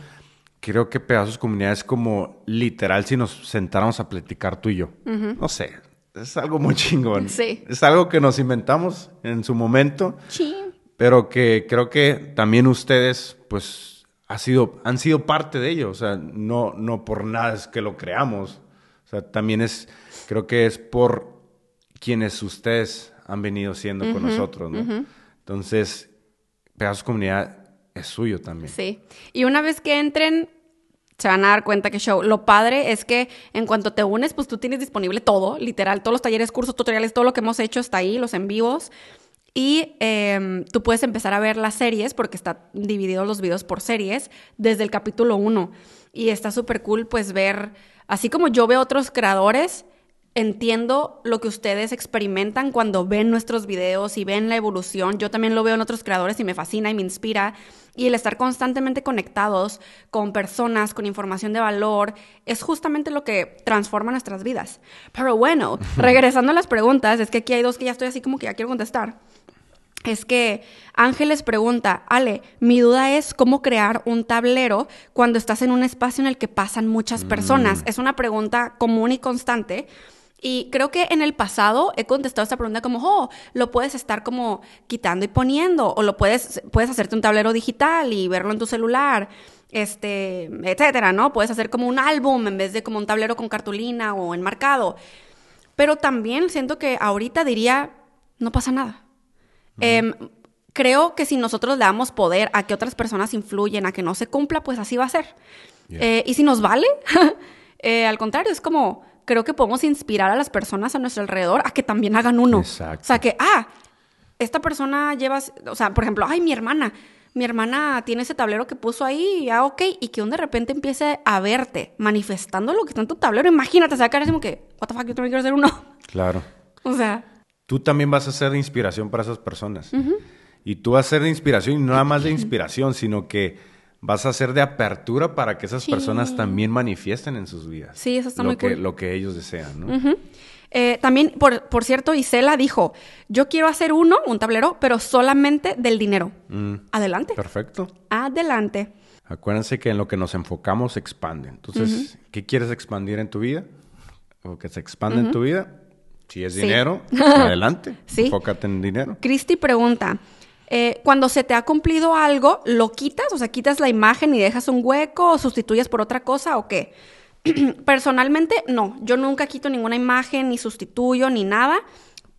Creo que Pedazos Comunidad es como literal si nos sentáramos a platicar tú y yo. No sé, es algo muy chingón. Sí. Es algo que nos inventamos en su momento, Sí. pero que creo que también ustedes, pues, ha sido, han sido parte de ello. O sea, no, no por nada es que lo creamos. O sea, también es, creo que es por quienes ustedes han venido siendo con nosotros, ¿no? Entonces, Pedazos Comunidad es suyo también. Sí. Y una vez que entren, se van a dar cuenta que show. Lo padre es que en cuanto te unes, pues tú tienes disponible todo, literal, todos los talleres, cursos, tutoriales, todo lo que hemos hecho está ahí, los en vivos. Y em, tú puedes empezar a ver las series, porque está divididos los videos por series, desde el capítulo 1. Y está súper cool, pues, ver, así como yo veo otros creadores, entiendo lo que ustedes experimentan cuando ven nuestros videos y ven la evolución. Yo también lo veo en otros creadores y me fascina y me inspira. Y el estar constantemente conectados con personas, con información de valor, es justamente lo que transforma nuestras vidas. Pero bueno, regresando a las preguntas, es que aquí hay dos que ya estoy así como que ya quiero contestar. Es que Ángeles pregunta, Ale, mi duda es cómo crear un tablero cuando estás en un espacio en el que pasan muchas personas. Es una pregunta común y constante y creo que en el pasado he contestado esta pregunta como, oh, lo puedes estar como quitando y poniendo, o lo puedes, puedes hacerte un tablero digital y verlo en tu celular, este, etcétera, ¿no? Puedes hacer como un álbum en vez de como un tablero con cartulina o enmarcado. Pero también siento que ahorita diría, no pasa nada. Em, creo que si nosotros le damos poder a que otras personas influyen, a que no se cumpla, pues así va a ser. Eh, y si nos vale, eh, al contrario, es como creo que podemos inspirar a las personas a nuestro alrededor a que también hagan uno. Exacto. O sea, que, ah, esta persona lleva, o sea, por ejemplo, ay, mi hermana, mi hermana tiene ese tablero que puso ahí, ah, ok, y que un de repente empiece a verte manifestando lo que está en tu tablero. Imagínate, sacar es como que, what the fuck, yo también quiero hacer uno. Claro. O sea. Tú también vas a ser de inspiración para esas personas. Y tú vas a ser de inspiración, y no nada más de inspiración, sino que vas a ser de apertura para que esas personas también manifiesten en sus vidas. Sí, eso está lo muy que, cool. Lo que ellos desean, ¿no? Eh, también, por, por cierto, Isela dijo, yo quiero hacer uno, un tablero, pero solamente del dinero. Mm, Adelante. perfecto. Adelante. Acuérdense que en lo que nos enfocamos se expande. Entonces, ¿qué quieres expandir en tu vida? O que se expanda en tu vida. Si es Sí. dinero, adelante. Sí. Enfócate en dinero. Cristi pregunta, eh, cuando se te ha cumplido algo, ¿lo quitas? O sea, ¿quitas la imagen y dejas un hueco o sustituyes por otra cosa o qué? Personalmente, no. Yo nunca quito ninguna imagen, ni sustituyo, ni nada,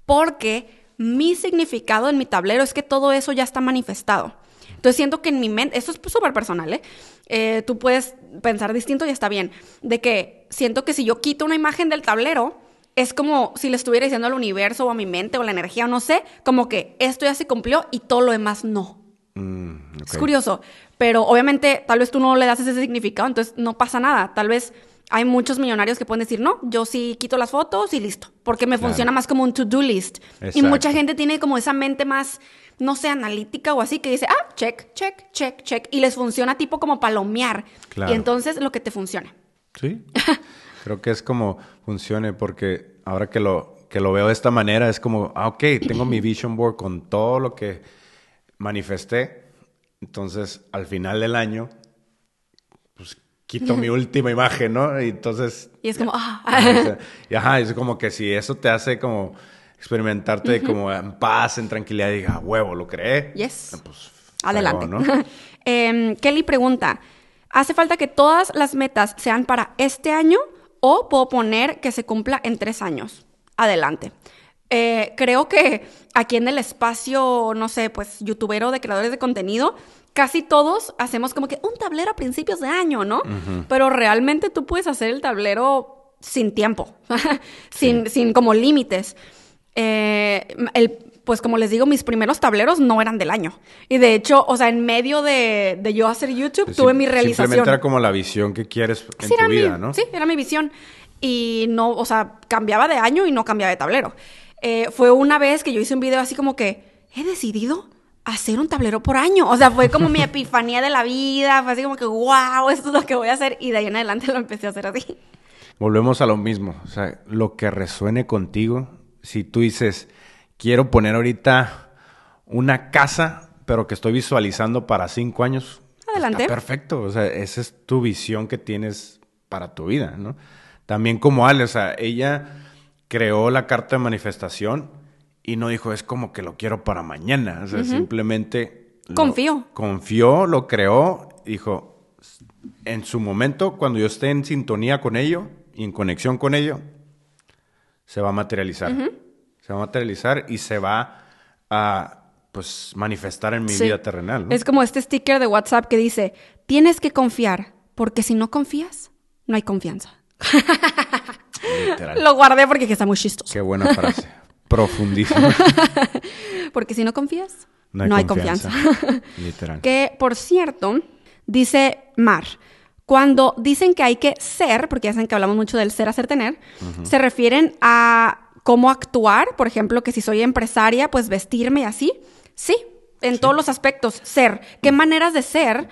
porque mi significado en mi tablero es que todo eso ya está manifestado. Entonces siento que en mi mente, esto es súper personal, ¿eh? Eh, Tú puedes pensar distinto y está bien. De que siento que si yo quito una imagen del tablero, es como si le estuviera diciendo al universo o a mi mente o a la energía o no sé, como que esto ya se cumplió y todo lo demás no. Mm. Es curioso, pero obviamente tal vez tú no le das ese significado, entonces no pasa nada. Tal vez hay muchos millonarios que pueden decir, no, yo sí quito las fotos y listo, porque me Claro. funciona más como un to-do list. Y mucha gente tiene como esa mente más, no sé, analítica o así, que dice, ah, check, check, check, check, y les funciona tipo como palomear. Claro. Y entonces lo que te funciona. Sí. Creo que es como funcione porque ahora que lo, que lo veo de esta manera es como, ah, ok, tengo mi vision board con todo lo que manifesté. Entonces, al final del año, pues quito mi última imagen, ¿no? Y entonces... Y es como, ah, Ajá, o sea, y ajá, es como que si eso te hace como experimentarte como en paz, en tranquilidad, y diga, "Ah, huevo, lo creé. Yes. Pues, Adelante. ¿no? Em, Kelly pregunta, ¿hace falta que todas las metas sean para este año o puedo poner que se cumpla en tres años? Adelante. Eh, creo que aquí en el espacio, no sé, pues youtubero de creadores de contenido, casi todos hacemos como que un tablero a principios de año, ¿no? Pero realmente tú puedes hacer el tablero sin tiempo, sin, sin como límites. Eh, el, pues como les digo, mis primeros tableros no eran del año. Y de hecho, o sea, en medio de, de yo hacer YouTube, tuve mi realización. Simplemente era como la visión que quieres en Sí, tu vida, mi, ¿no? Sí, era mi visión. Y no, o sea, cambiaba de año y no cambiaba de tablero. Eh, fue una vez que yo hice un video así como que he decidido hacer un tablero por año. O sea, fue como mi epifanía de la vida. Fue así como que, wow, esto es lo que voy a hacer. Y de ahí en adelante lo empecé a hacer así. Volvemos a lo mismo. O sea, lo que resuene contigo. Si tú dices, quiero poner ahorita una casa, pero que estoy visualizando para cinco años. Adelante. Está perfecto. O sea, esa es tu visión que tienes para tu vida, ¿no? También como Ale, o sea, ella creó la carta de manifestación y no dijo, es como que lo quiero para mañana. O sea, simplemente... lo- Confío. confió, lo creó, dijo, en su momento, cuando yo esté en sintonía con ello y en conexión con ello, se va a materializar. Se va a materializar y se va a, pues, manifestar en mi Sí. vida terrenal. ¿no? Es como este sticker de WhatsApp que dice, tienes que confiar, porque si no confías, no hay confianza. Literal. Lo guardé porque está muy chistoso. Qué buena frase. Profundísima. Porque si no confías, no hay, confianza. Literal. que, por cierto, dice Mar, cuando dicen que hay que ser, porque ya saben que hablamos mucho del ser, hacer, tener, se refieren a cómo actuar, por ejemplo, que si soy empresaria, pues vestirme así. Sí, en todos los aspectos, ser. ¿Qué maneras de ser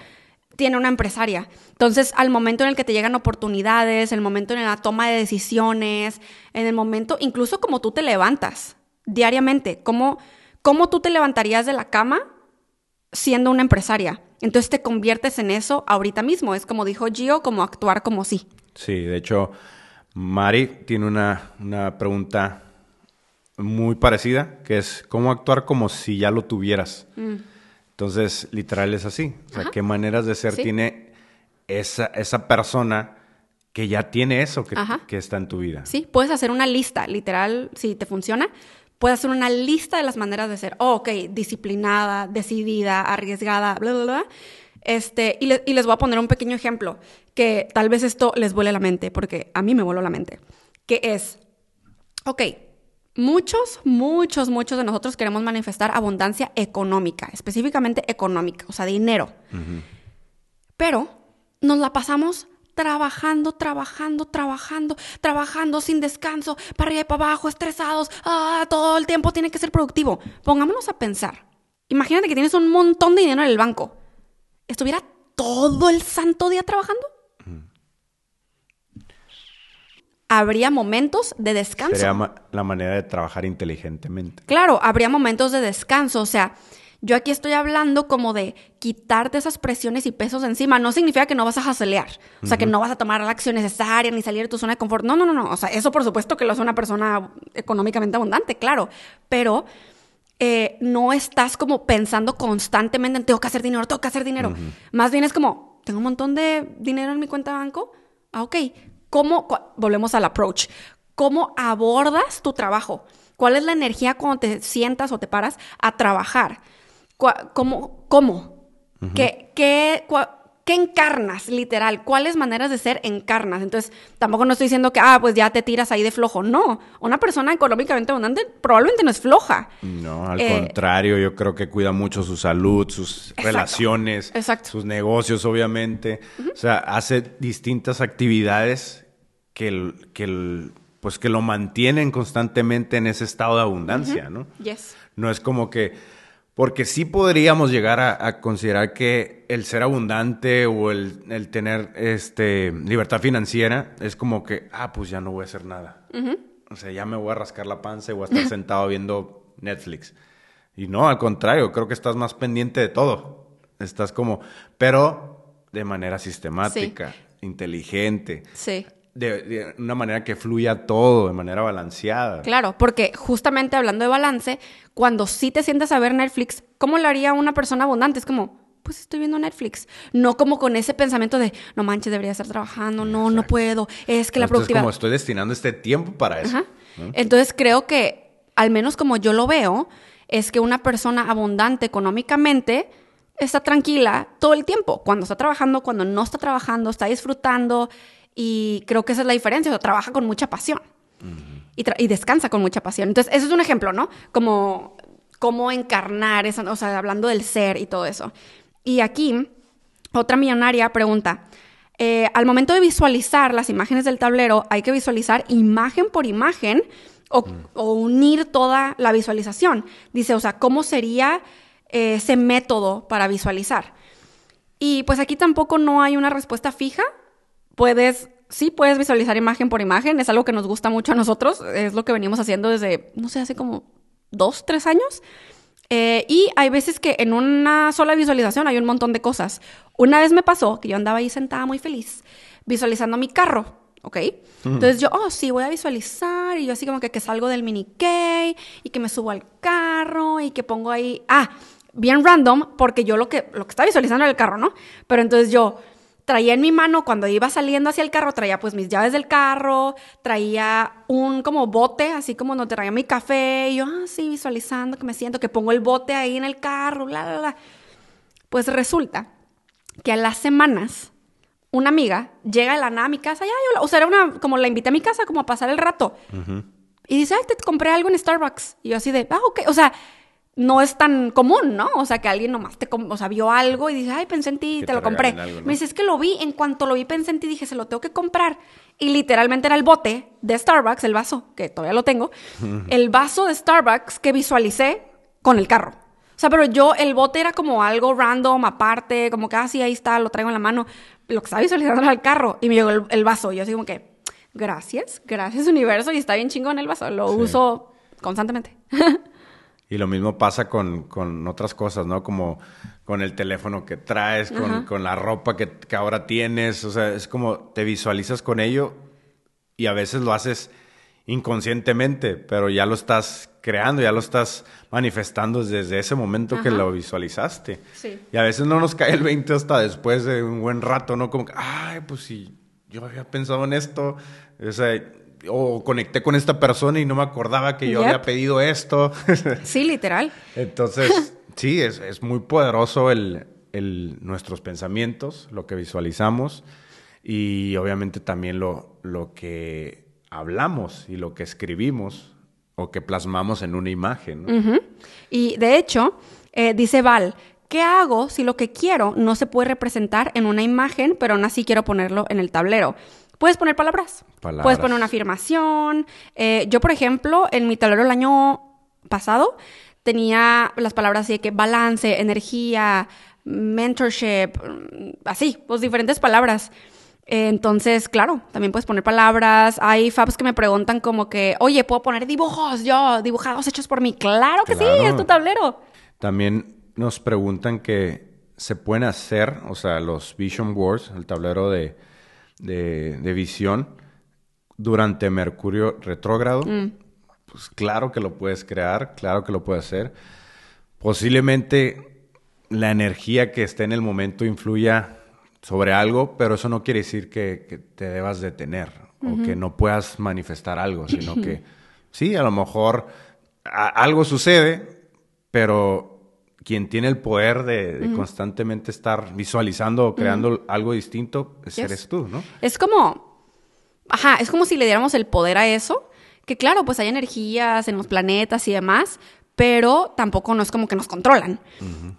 tiene una empresaria? Entonces, al momento en el que te llegan oportunidades, el momento en la toma de decisiones, en el momento, incluso como tú te levantas diariamente, cómo, cómo tú te levantarías de la cama siendo una empresaria. Entonces te conviertes en eso ahorita mismo. Es como dijo Gio, como actuar como sí. Sí, de hecho, Mari tiene una, una pregunta muy parecida, que es cómo actuar como si ya lo tuvieras. Entonces, literal es así. O sea, Mm. Ajá. qué maneras de ser Sí. tiene esa, esa persona que ya tiene eso que, que está en tu vida. Sí, puedes hacer una lista, literal, si te funciona, puedes hacer una lista de las maneras de ser. Oh, ok, disciplinada, decidida, arriesgada, bla, bla, bla. Este, y, le- y les voy a poner un pequeño ejemplo, que tal vez esto les vuele la mente, porque a mí me voló la mente, que es, ok, muchos, muchos, muchos de nosotros queremos manifestar abundancia económica, específicamente económica, o sea, dinero. Pero nos la pasamos trabajando, trabajando, trabajando, trabajando sin descanso, para arriba y para abajo, estresados, ah, todo el tiempo tiene que ser productivo. Pongámonos a pensar. Imagínate que tienes un montón de dinero en el banco. ¿Estuviera todo el santo día trabajando? Habría momentos de descanso. Sería ma- la manera de trabajar inteligentemente. Claro, habría momentos de descanso, o sea, yo aquí estoy hablando como de quitarte esas presiones y pesos de encima. No significa que no vas a jaselear, o sea, que no vas a tomar la acción necesaria ni salir de tu zona de confort. No, no, no, no. O sea, eso por supuesto que lo hace una persona económicamente abundante, claro, pero eh, no estás como pensando constantemente en tengo que hacer dinero, tengo que hacer dinero. Más bien es como, tengo un montón de dinero en mi cuenta de banco. Ah, ok. ¿Cómo, volvemos al approach, cómo abordas tu trabajo? ¿Cuál es la energía cuando te sientas o te paras a trabajar? ¿Cómo? ¿Cómo? ¿Qué, qué encarnas, literal? ¿Cuáles maneras de ser encarnas? Entonces, tampoco no estoy diciendo que, ah, pues ya te tiras ahí de flojo. No, una persona económicamente abundante probablemente no es floja. No, al Eh, contrario, yo creo que cuida mucho su salud, sus relaciones, exacto. sus negocios, obviamente. O sea, hace distintas actividades que, el- que, el- pues que lo mantienen constantemente en ese estado de abundancia, ¿no? Yes. No es como que, porque sí podríamos llegar a, a considerar que el ser abundante o el, el tener este, libertad financiera es como que, ah, pues ya no voy a hacer nada. O sea, ya me voy a rascar la panza y voy a estar sentado viendo Netflix. Y no, al contrario, creo que estás más pendiente de todo. Estás como, pero de manera sistemática, inteligente, Sí. De, de una manera que fluya todo, de manera balanceada. Claro, porque justamente hablando de balance, cuando sí te sientes a ver Netflix, ¿cómo lo haría una persona abundante? Es como, pues estoy viendo Netflix. No como con ese pensamiento de, no manches, debería estar trabajando, no, no puedo, es que la productividad... como estoy destinando este tiempo para eso. Ajá. ¿no? Entonces creo que, al menos como yo lo veo, es que una persona abundante económicamente está tranquila todo el tiempo, cuando está trabajando, cuando no está trabajando, está disfrutando y creo que esa es la diferencia, o trabaja con mucha pasión y, descansa con mucha pasión. Entonces, ese es un ejemplo, ¿no? Como cómo encarnar, esa, o sea, hablando del ser y todo eso. Y aquí, otra millonaria pregunta, eh, al momento de visualizar las imágenes del tablero, hay que visualizar imagen por imagen o, o unir toda la visualización. Dice, o sea, ¿cómo sería eh, ese método para visualizar? Y pues aquí tampoco no hay una respuesta fija. Puedes, sí puedes visualizar imagen por imagen, es algo que nos gusta mucho a nosotros, es lo que venimos haciendo desde, no sé, hace como dos, tres años. Eh, y hay veces que en una sola visualización hay un montón de cosas. Una vez me pasó que yo andaba ahí sentada muy feliz, visualizando mi carro, ¿ok? Entonces yo, oh, sí, voy a visualizar, y yo así como que, que salgo del mini K, y que me subo al carro, y que pongo ahí, ah, bien random, porque yo lo que, lo que estaba visualizando era el carro, ¿no? Pero entonces yo, traía en mi mano cuando iba saliendo hacia el carro, traía pues mis llaves del carro, traía un como bote, así como donde traía mi café, y yo así ah, visualizando que me siento, que pongo el bote ahí en el carro, bla, bla, bla. Pues resulta que a las semanas una amiga llega de la nada a mi casa, ya, yo, o sea, era una, como la invité a mi casa como a pasar el rato. Y dice, ay, te compré algo en Starbucks. Y yo así de, ah, ok, o sea, no es tan común, ¿no? O sea, que alguien nomás te, o sea, vio algo y dice, ay, pensé en ti y te, lo compré. Me dice, es que lo vi, en cuanto lo vi pensé en ti, dije, se lo tengo que comprar. Y literalmente era el bote de Starbucks, el vaso, que todavía lo tengo, el vaso de Starbucks que visualicé con el carro. O sea, pero yo, el bote era como algo random, aparte, como que así, ah, ahí está, lo traigo en la mano. Lo que estaba visualizando era el carro y me llegó el, vaso. Y yo así como que, gracias, gracias universo. Y está bien chingón el vaso, lo uso constantemente. Y lo mismo pasa con, otras cosas, ¿no? Como con el teléfono que traes, con, la ropa que, ahora tienes. O sea, es como te visualizas con ello y a veces lo haces inconscientemente, pero ya lo estás creando, ya lo estás manifestando desde ese momento que lo visualizaste. Sí. Y a veces no nos cae el 20 hasta después de un buen rato, ¿no? Como que, ay, pues sí, yo había pensado en esto. O sea, o conecté con esta persona y no me acordaba que yo había pedido esto. sí, literal. Entonces, sí, es, muy poderoso el, nuestros pensamientos, lo que visualizamos y obviamente también lo, lo que hablamos y lo que escribimos o que plasmamos en una imagen. Y de hecho, eh, dice Val, ¿qué hago si lo que quiero no se puede representar en una imagen, pero aún así quiero ponerlo en el tablero? Puedes poner palabras. Puedes poner una afirmación. Eh, yo, por ejemplo, en mi tablero el año pasado tenía las palabras así de que balance, energía, mentorship, mm, así, pues diferentes palabras. entonces, claro, también puedes poner palabras. Hay fabs que me preguntan como que, oye, ¿puedo poner dibujos yo, dibujados hechos por mí? Claro que sí, es tu tablero. También nos preguntan que se pueden hacer, o sea, los vision boards, el tablero de, de, visión durante Mercurio retrógrado, mm. pues claro que lo puedes crear, claro que lo puedes hacer. Posiblemente la energía que esté en el momento influya sobre algo, pero eso no quiere decir que, te debas detener o que no puedas manifestar algo, sino que sí, a lo mejor algo sucede, pero quien tiene el poder de, constantemente estar visualizando o creando algo distinto, eres tú, ¿no? Es como, ajá, es como si le diéramos el poder a eso, que claro, pues hay energías en los planetas y demás, pero tampoco no es como que nos controlan.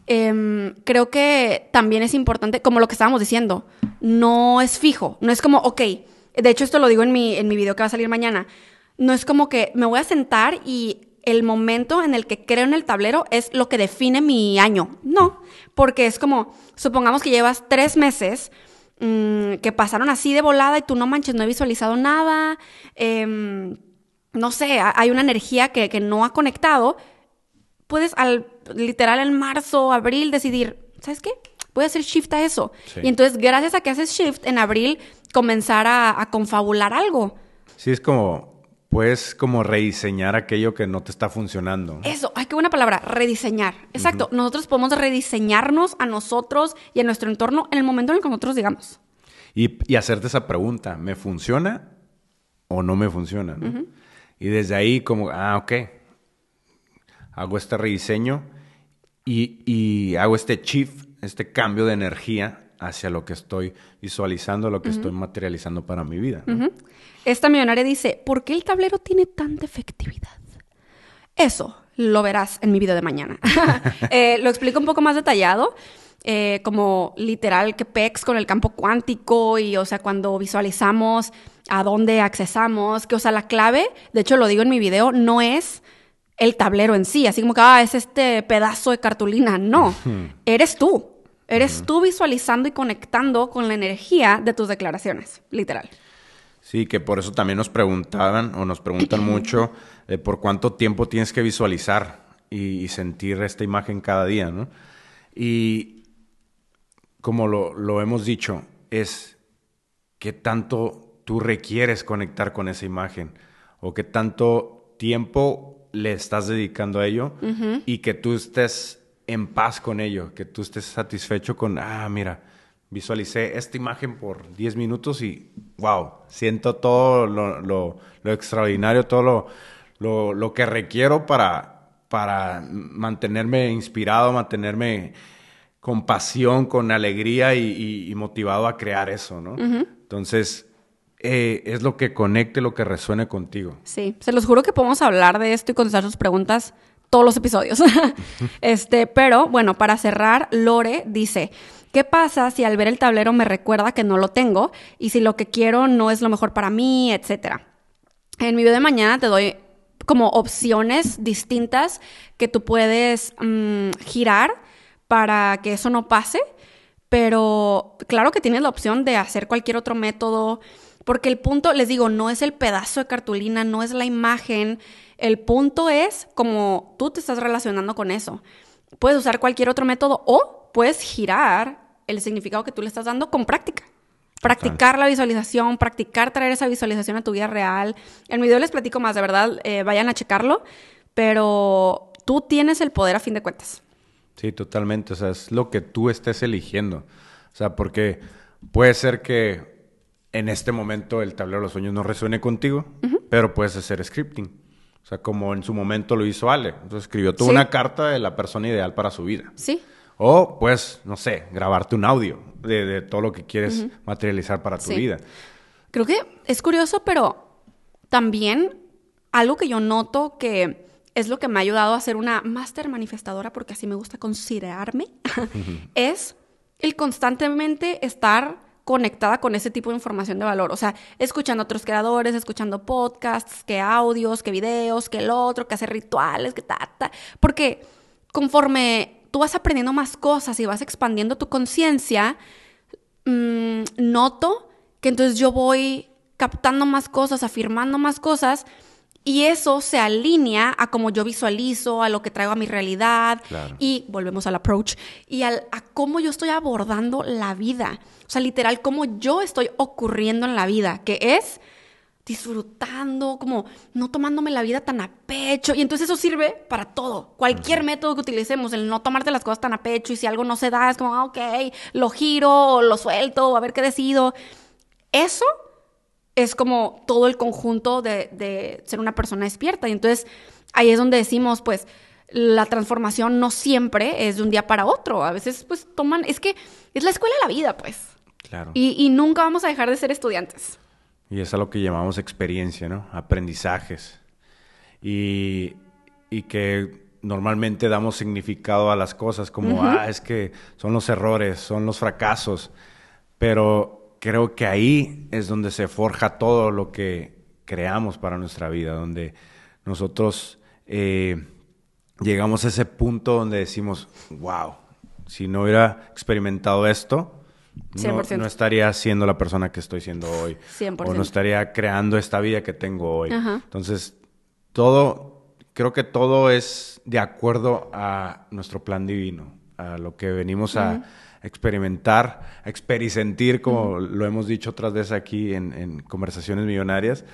Em, creo que también es importante, como lo que estábamos diciendo, no es fijo, no es como, ok, de hecho esto lo digo en mi, en mi video que va a salir mañana, no es como que me voy a sentar y el momento en el que creo en el tablero es lo que define mi año. No, porque es como, supongamos que llevas tres meses mm, que pasaron así de volada y tú no manches, no he visualizado nada, em, no sé, hay una energía que, no ha conectado, puedes al literal en marzo, abril decidir, ¿sabes qué? Voy a hacer shift a eso. Y entonces, gracias a que haces shift en abril, comenzar a, a confabular algo. Sí, es como puedes como rediseñar aquello que no te está funcionando. Eso, ay, qué buena palabra, rediseñar. Exacto, nosotros podemos rediseñarnos a nosotros y a nuestro entorno en el momento en el que nosotros digamos. Y, hacerte esa pregunta, ¿me funciona o no me funciona? Y desde ahí como, ah, ok, hago este rediseño y, y hago este shift, este cambio de energía hacia lo que estoy visualizando, lo que estoy materializando para mi vida. Esta millonaria dice, ¿por qué el tablero tiene tanta efectividad? Eso lo verás en mi video de mañana. Eh, lo explico un poco más detallado. Eh, como literal que PEX con el campo cuántico y, o sea, cuando visualizamos a dónde accesamos, que, o sea, la clave, de hecho lo digo en mi video, no es el tablero en sí, así como que, ah, es este pedazo de cartulina, no, eres tú, Eres tú visualizando y conectando con la energía de tus declaraciones, literal. Sí, que por eso también nos preguntaban o nos preguntan mucho por cuánto tiempo tienes que visualizar y, sentir esta imagen cada día, ¿no? Y como lo, lo hemos dicho, es qué tanto tú requieres conectar con esa imagen o qué tanto tiempo le estás dedicando a ello y que tú estés en paz con ello, que tú estés satisfecho con, ah, mira, visualicé esta imagen por 10 minutos y, wow, siento todo lo, lo, lo extraordinario, todo lo, lo, lo, que requiero para, para mantenerme inspirado, mantenerme con pasión, con alegría y, y, y motivado a crear eso, ¿no? Entonces, eh, es lo que conecte, lo que resuene contigo. Sí, se los juro que podemos hablar de esto y contestar sus preguntas todos los episodios. este, pero bueno, para cerrar, Lore dice, ¿qué pasa si al ver el tablero me recuerda que no lo tengo y si lo que quiero no es lo mejor para mí, etcétera? En mi video de mañana te doy como opciones distintas que tú puedes mmm, girar para que eso no pase, pero claro que tienes la opción de hacer cualquier otro método, porque el punto, les digo, no es el pedazo de cartulina, no es la imagen, el punto es como tú te estás relacionando con eso. Puedes usar cualquier otro método o puedes girar el significado que tú le estás dando con práctica. Practicar la visualización, practicar traer esa visualización a tu vida real. En mi video les platico más, de verdad, eh, vayan a checarlo, pero tú tienes el poder a fin de cuentas. Sí, totalmente. O sea, es lo que tú estés eligiendo. O sea, porque puede ser que en este momento el tablero de los sueños no resuene contigo, uh -huh. pero puedes hacer scripting. O sea, como en su momento lo hizo Ale. Entonces escribió toda sí. una carta de la persona ideal para su vida. Sí. O pues, no sé, grabarte un audio de, de todo lo que quieres uh -huh. materializar para tu Sí. vida. Creo que es curioso, pero también algo que yo noto que es lo que me ha ayudado a ser una máster manifestadora, porque así me gusta considerarme, es el constantemente estar conectada con ese tipo de información de valor. O sea, escuchando a otros creadores, escuchando podcasts, que audios, que videos, que el otro, que hacer rituales, que ta, ta. Porque conforme tú vas aprendiendo más cosas y vas expandiendo tu conciencia, mmm, noto que entonces yo voy captando más cosas, afirmando más cosas, y eso se alinea a cómo yo visualizo, a lo que traigo a mi realidad, Claro. y volvemos al approach, y al, a cómo yo estoy abordando la vida. O sea, literal, cómo yo estoy ocurriendo en la vida, que es disfrutando, como no tomándome la vida tan a pecho. Y entonces eso sirve para todo. Cualquier método que utilicemos, el no tomarte las cosas tan a pecho y si algo no se da, es como, ah, ok, lo giro, o lo suelto, o a ver qué decido. Eso es como todo el conjunto de, de ser una persona despierta. Y entonces ahí es donde decimos, pues, la transformación no siempre es de un día para otro. A veces, pues, toman, es que es la escuela de la vida, pues. Claro. Y, y nunca vamos a dejar de ser estudiantes. Y es a lo que llamamos experiencia, ¿no? Aprendizajes. Y, y que normalmente damos significado a las cosas como, ah, es que son los errores, son los fracasos. Pero creo que ahí es donde se forja todo lo que creamos para nuestra vida, donde nosotros eh, llegamos a ese punto donde decimos, wow, si no hubiera experimentado esto, no, 100%. no estaría siendo la persona que estoy siendo hoy. 100%. O no estaría creando esta vida que tengo hoy. Ajá. Entonces, todo, creo que todo es de acuerdo a nuestro plan divino, a lo que venimos a experimentar, a experisentir, como lo hemos dicho otras veces aquí en, en conversaciones millonarias,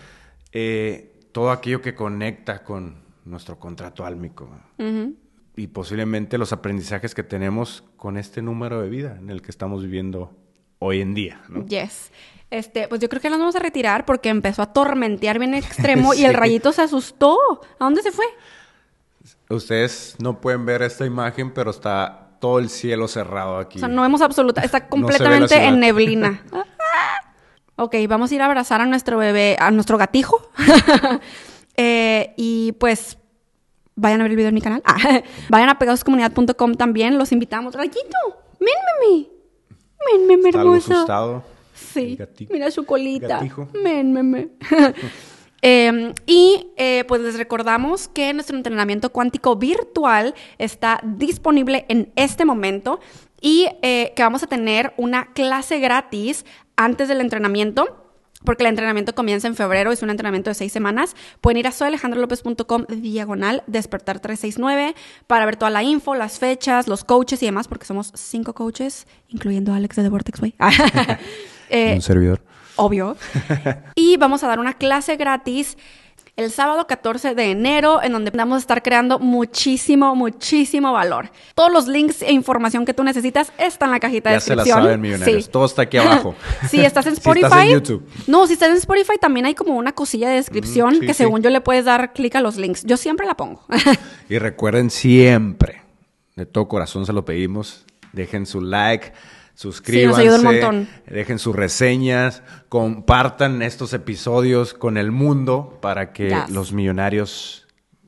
eh, todo aquello que conecta con nuestro contrato álmico Ujú. Y posiblemente los aprendizajes que tenemos con este número de vida en el que estamos viviendo hoy en día. ¿no? Yes. Este, pues yo creo que nos vamos a retirar porque empezó a tormentear bien extremo y el rayito se asustó. ¿A dónde se fue? Ustedes no pueden ver esta imagen, pero está todo el cielo cerrado aquí. O sea, no vemos absoluta, está completamente en neblina. ok, vamos a ir a abrazar a nuestro bebé, a nuestro gatijo. Eh, y pues vayan a ver el video en mi canal. Ah, vayan a pegadoscomunidad.com también, los invitamos. Rayito, ven, meme. Ven, meme Está algo hermoso. asustado. Sí, mira su colita. gatijo. Men, meme. Eh, y eh, pues les recordamos que nuestro entrenamiento cuántico virtual está disponible en este momento y eh, que vamos a tener una clase gratis antes del entrenamiento. Porque el entrenamiento comienza en febrero, es un entrenamiento de seis semanas. Pueden ir a soyalejandrolopez.com diagonal despertar 369 para ver toda la info, las fechas, los coaches y demás, porque somos cinco coaches, incluyendo a Alex de The Vortex Way. Eh, Un servidor. obvio. y vamos a dar una clase gratis el sábado 14 de enero, en donde vamos a estar creando muchísimo, muchísimo valor. Todos los links e información que tú necesitas están en la cajita de Ya se la descripción. saben, millonarios. Sí. Todo está aquí abajo. si estás en Si Spotify. estás en YouTube. No, si estás en Spotify también hay como una cosilla de descripción Mm, sí, que sí. según yo le puedes dar clic a los links. Yo siempre la pongo. Y recuerden siempre, de todo corazón se lo pedimos, dejen su like, suscríbanse, ayuda un montón. dejen sus reseñas, compartan estos episodios con el mundo para que Yes. los millonarios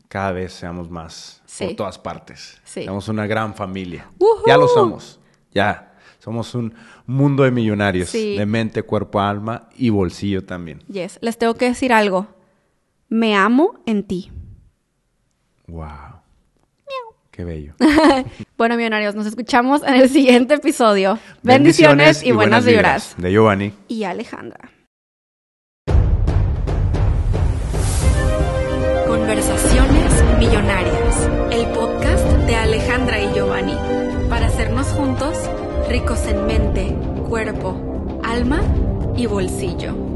cada vez seamos más Sí. por todas partes. Sí. Somos una gran familia. Ya lo somos. Ya. Somos un mundo de millonarios, Sí. de mente, cuerpo, alma y bolsillo también. yes, les tengo que decir algo. Me amo en ti. Wow. Qué bello. Bueno, millonarios, nos escuchamos en el siguiente episodio. Bendiciones, y, buenas vibras. De Giovanni. Y Alejandra. Conversaciones Millonarias, el podcast de Alejandra y Giovanni, para hacernos juntos ricos en mente, cuerpo, alma y bolsillo.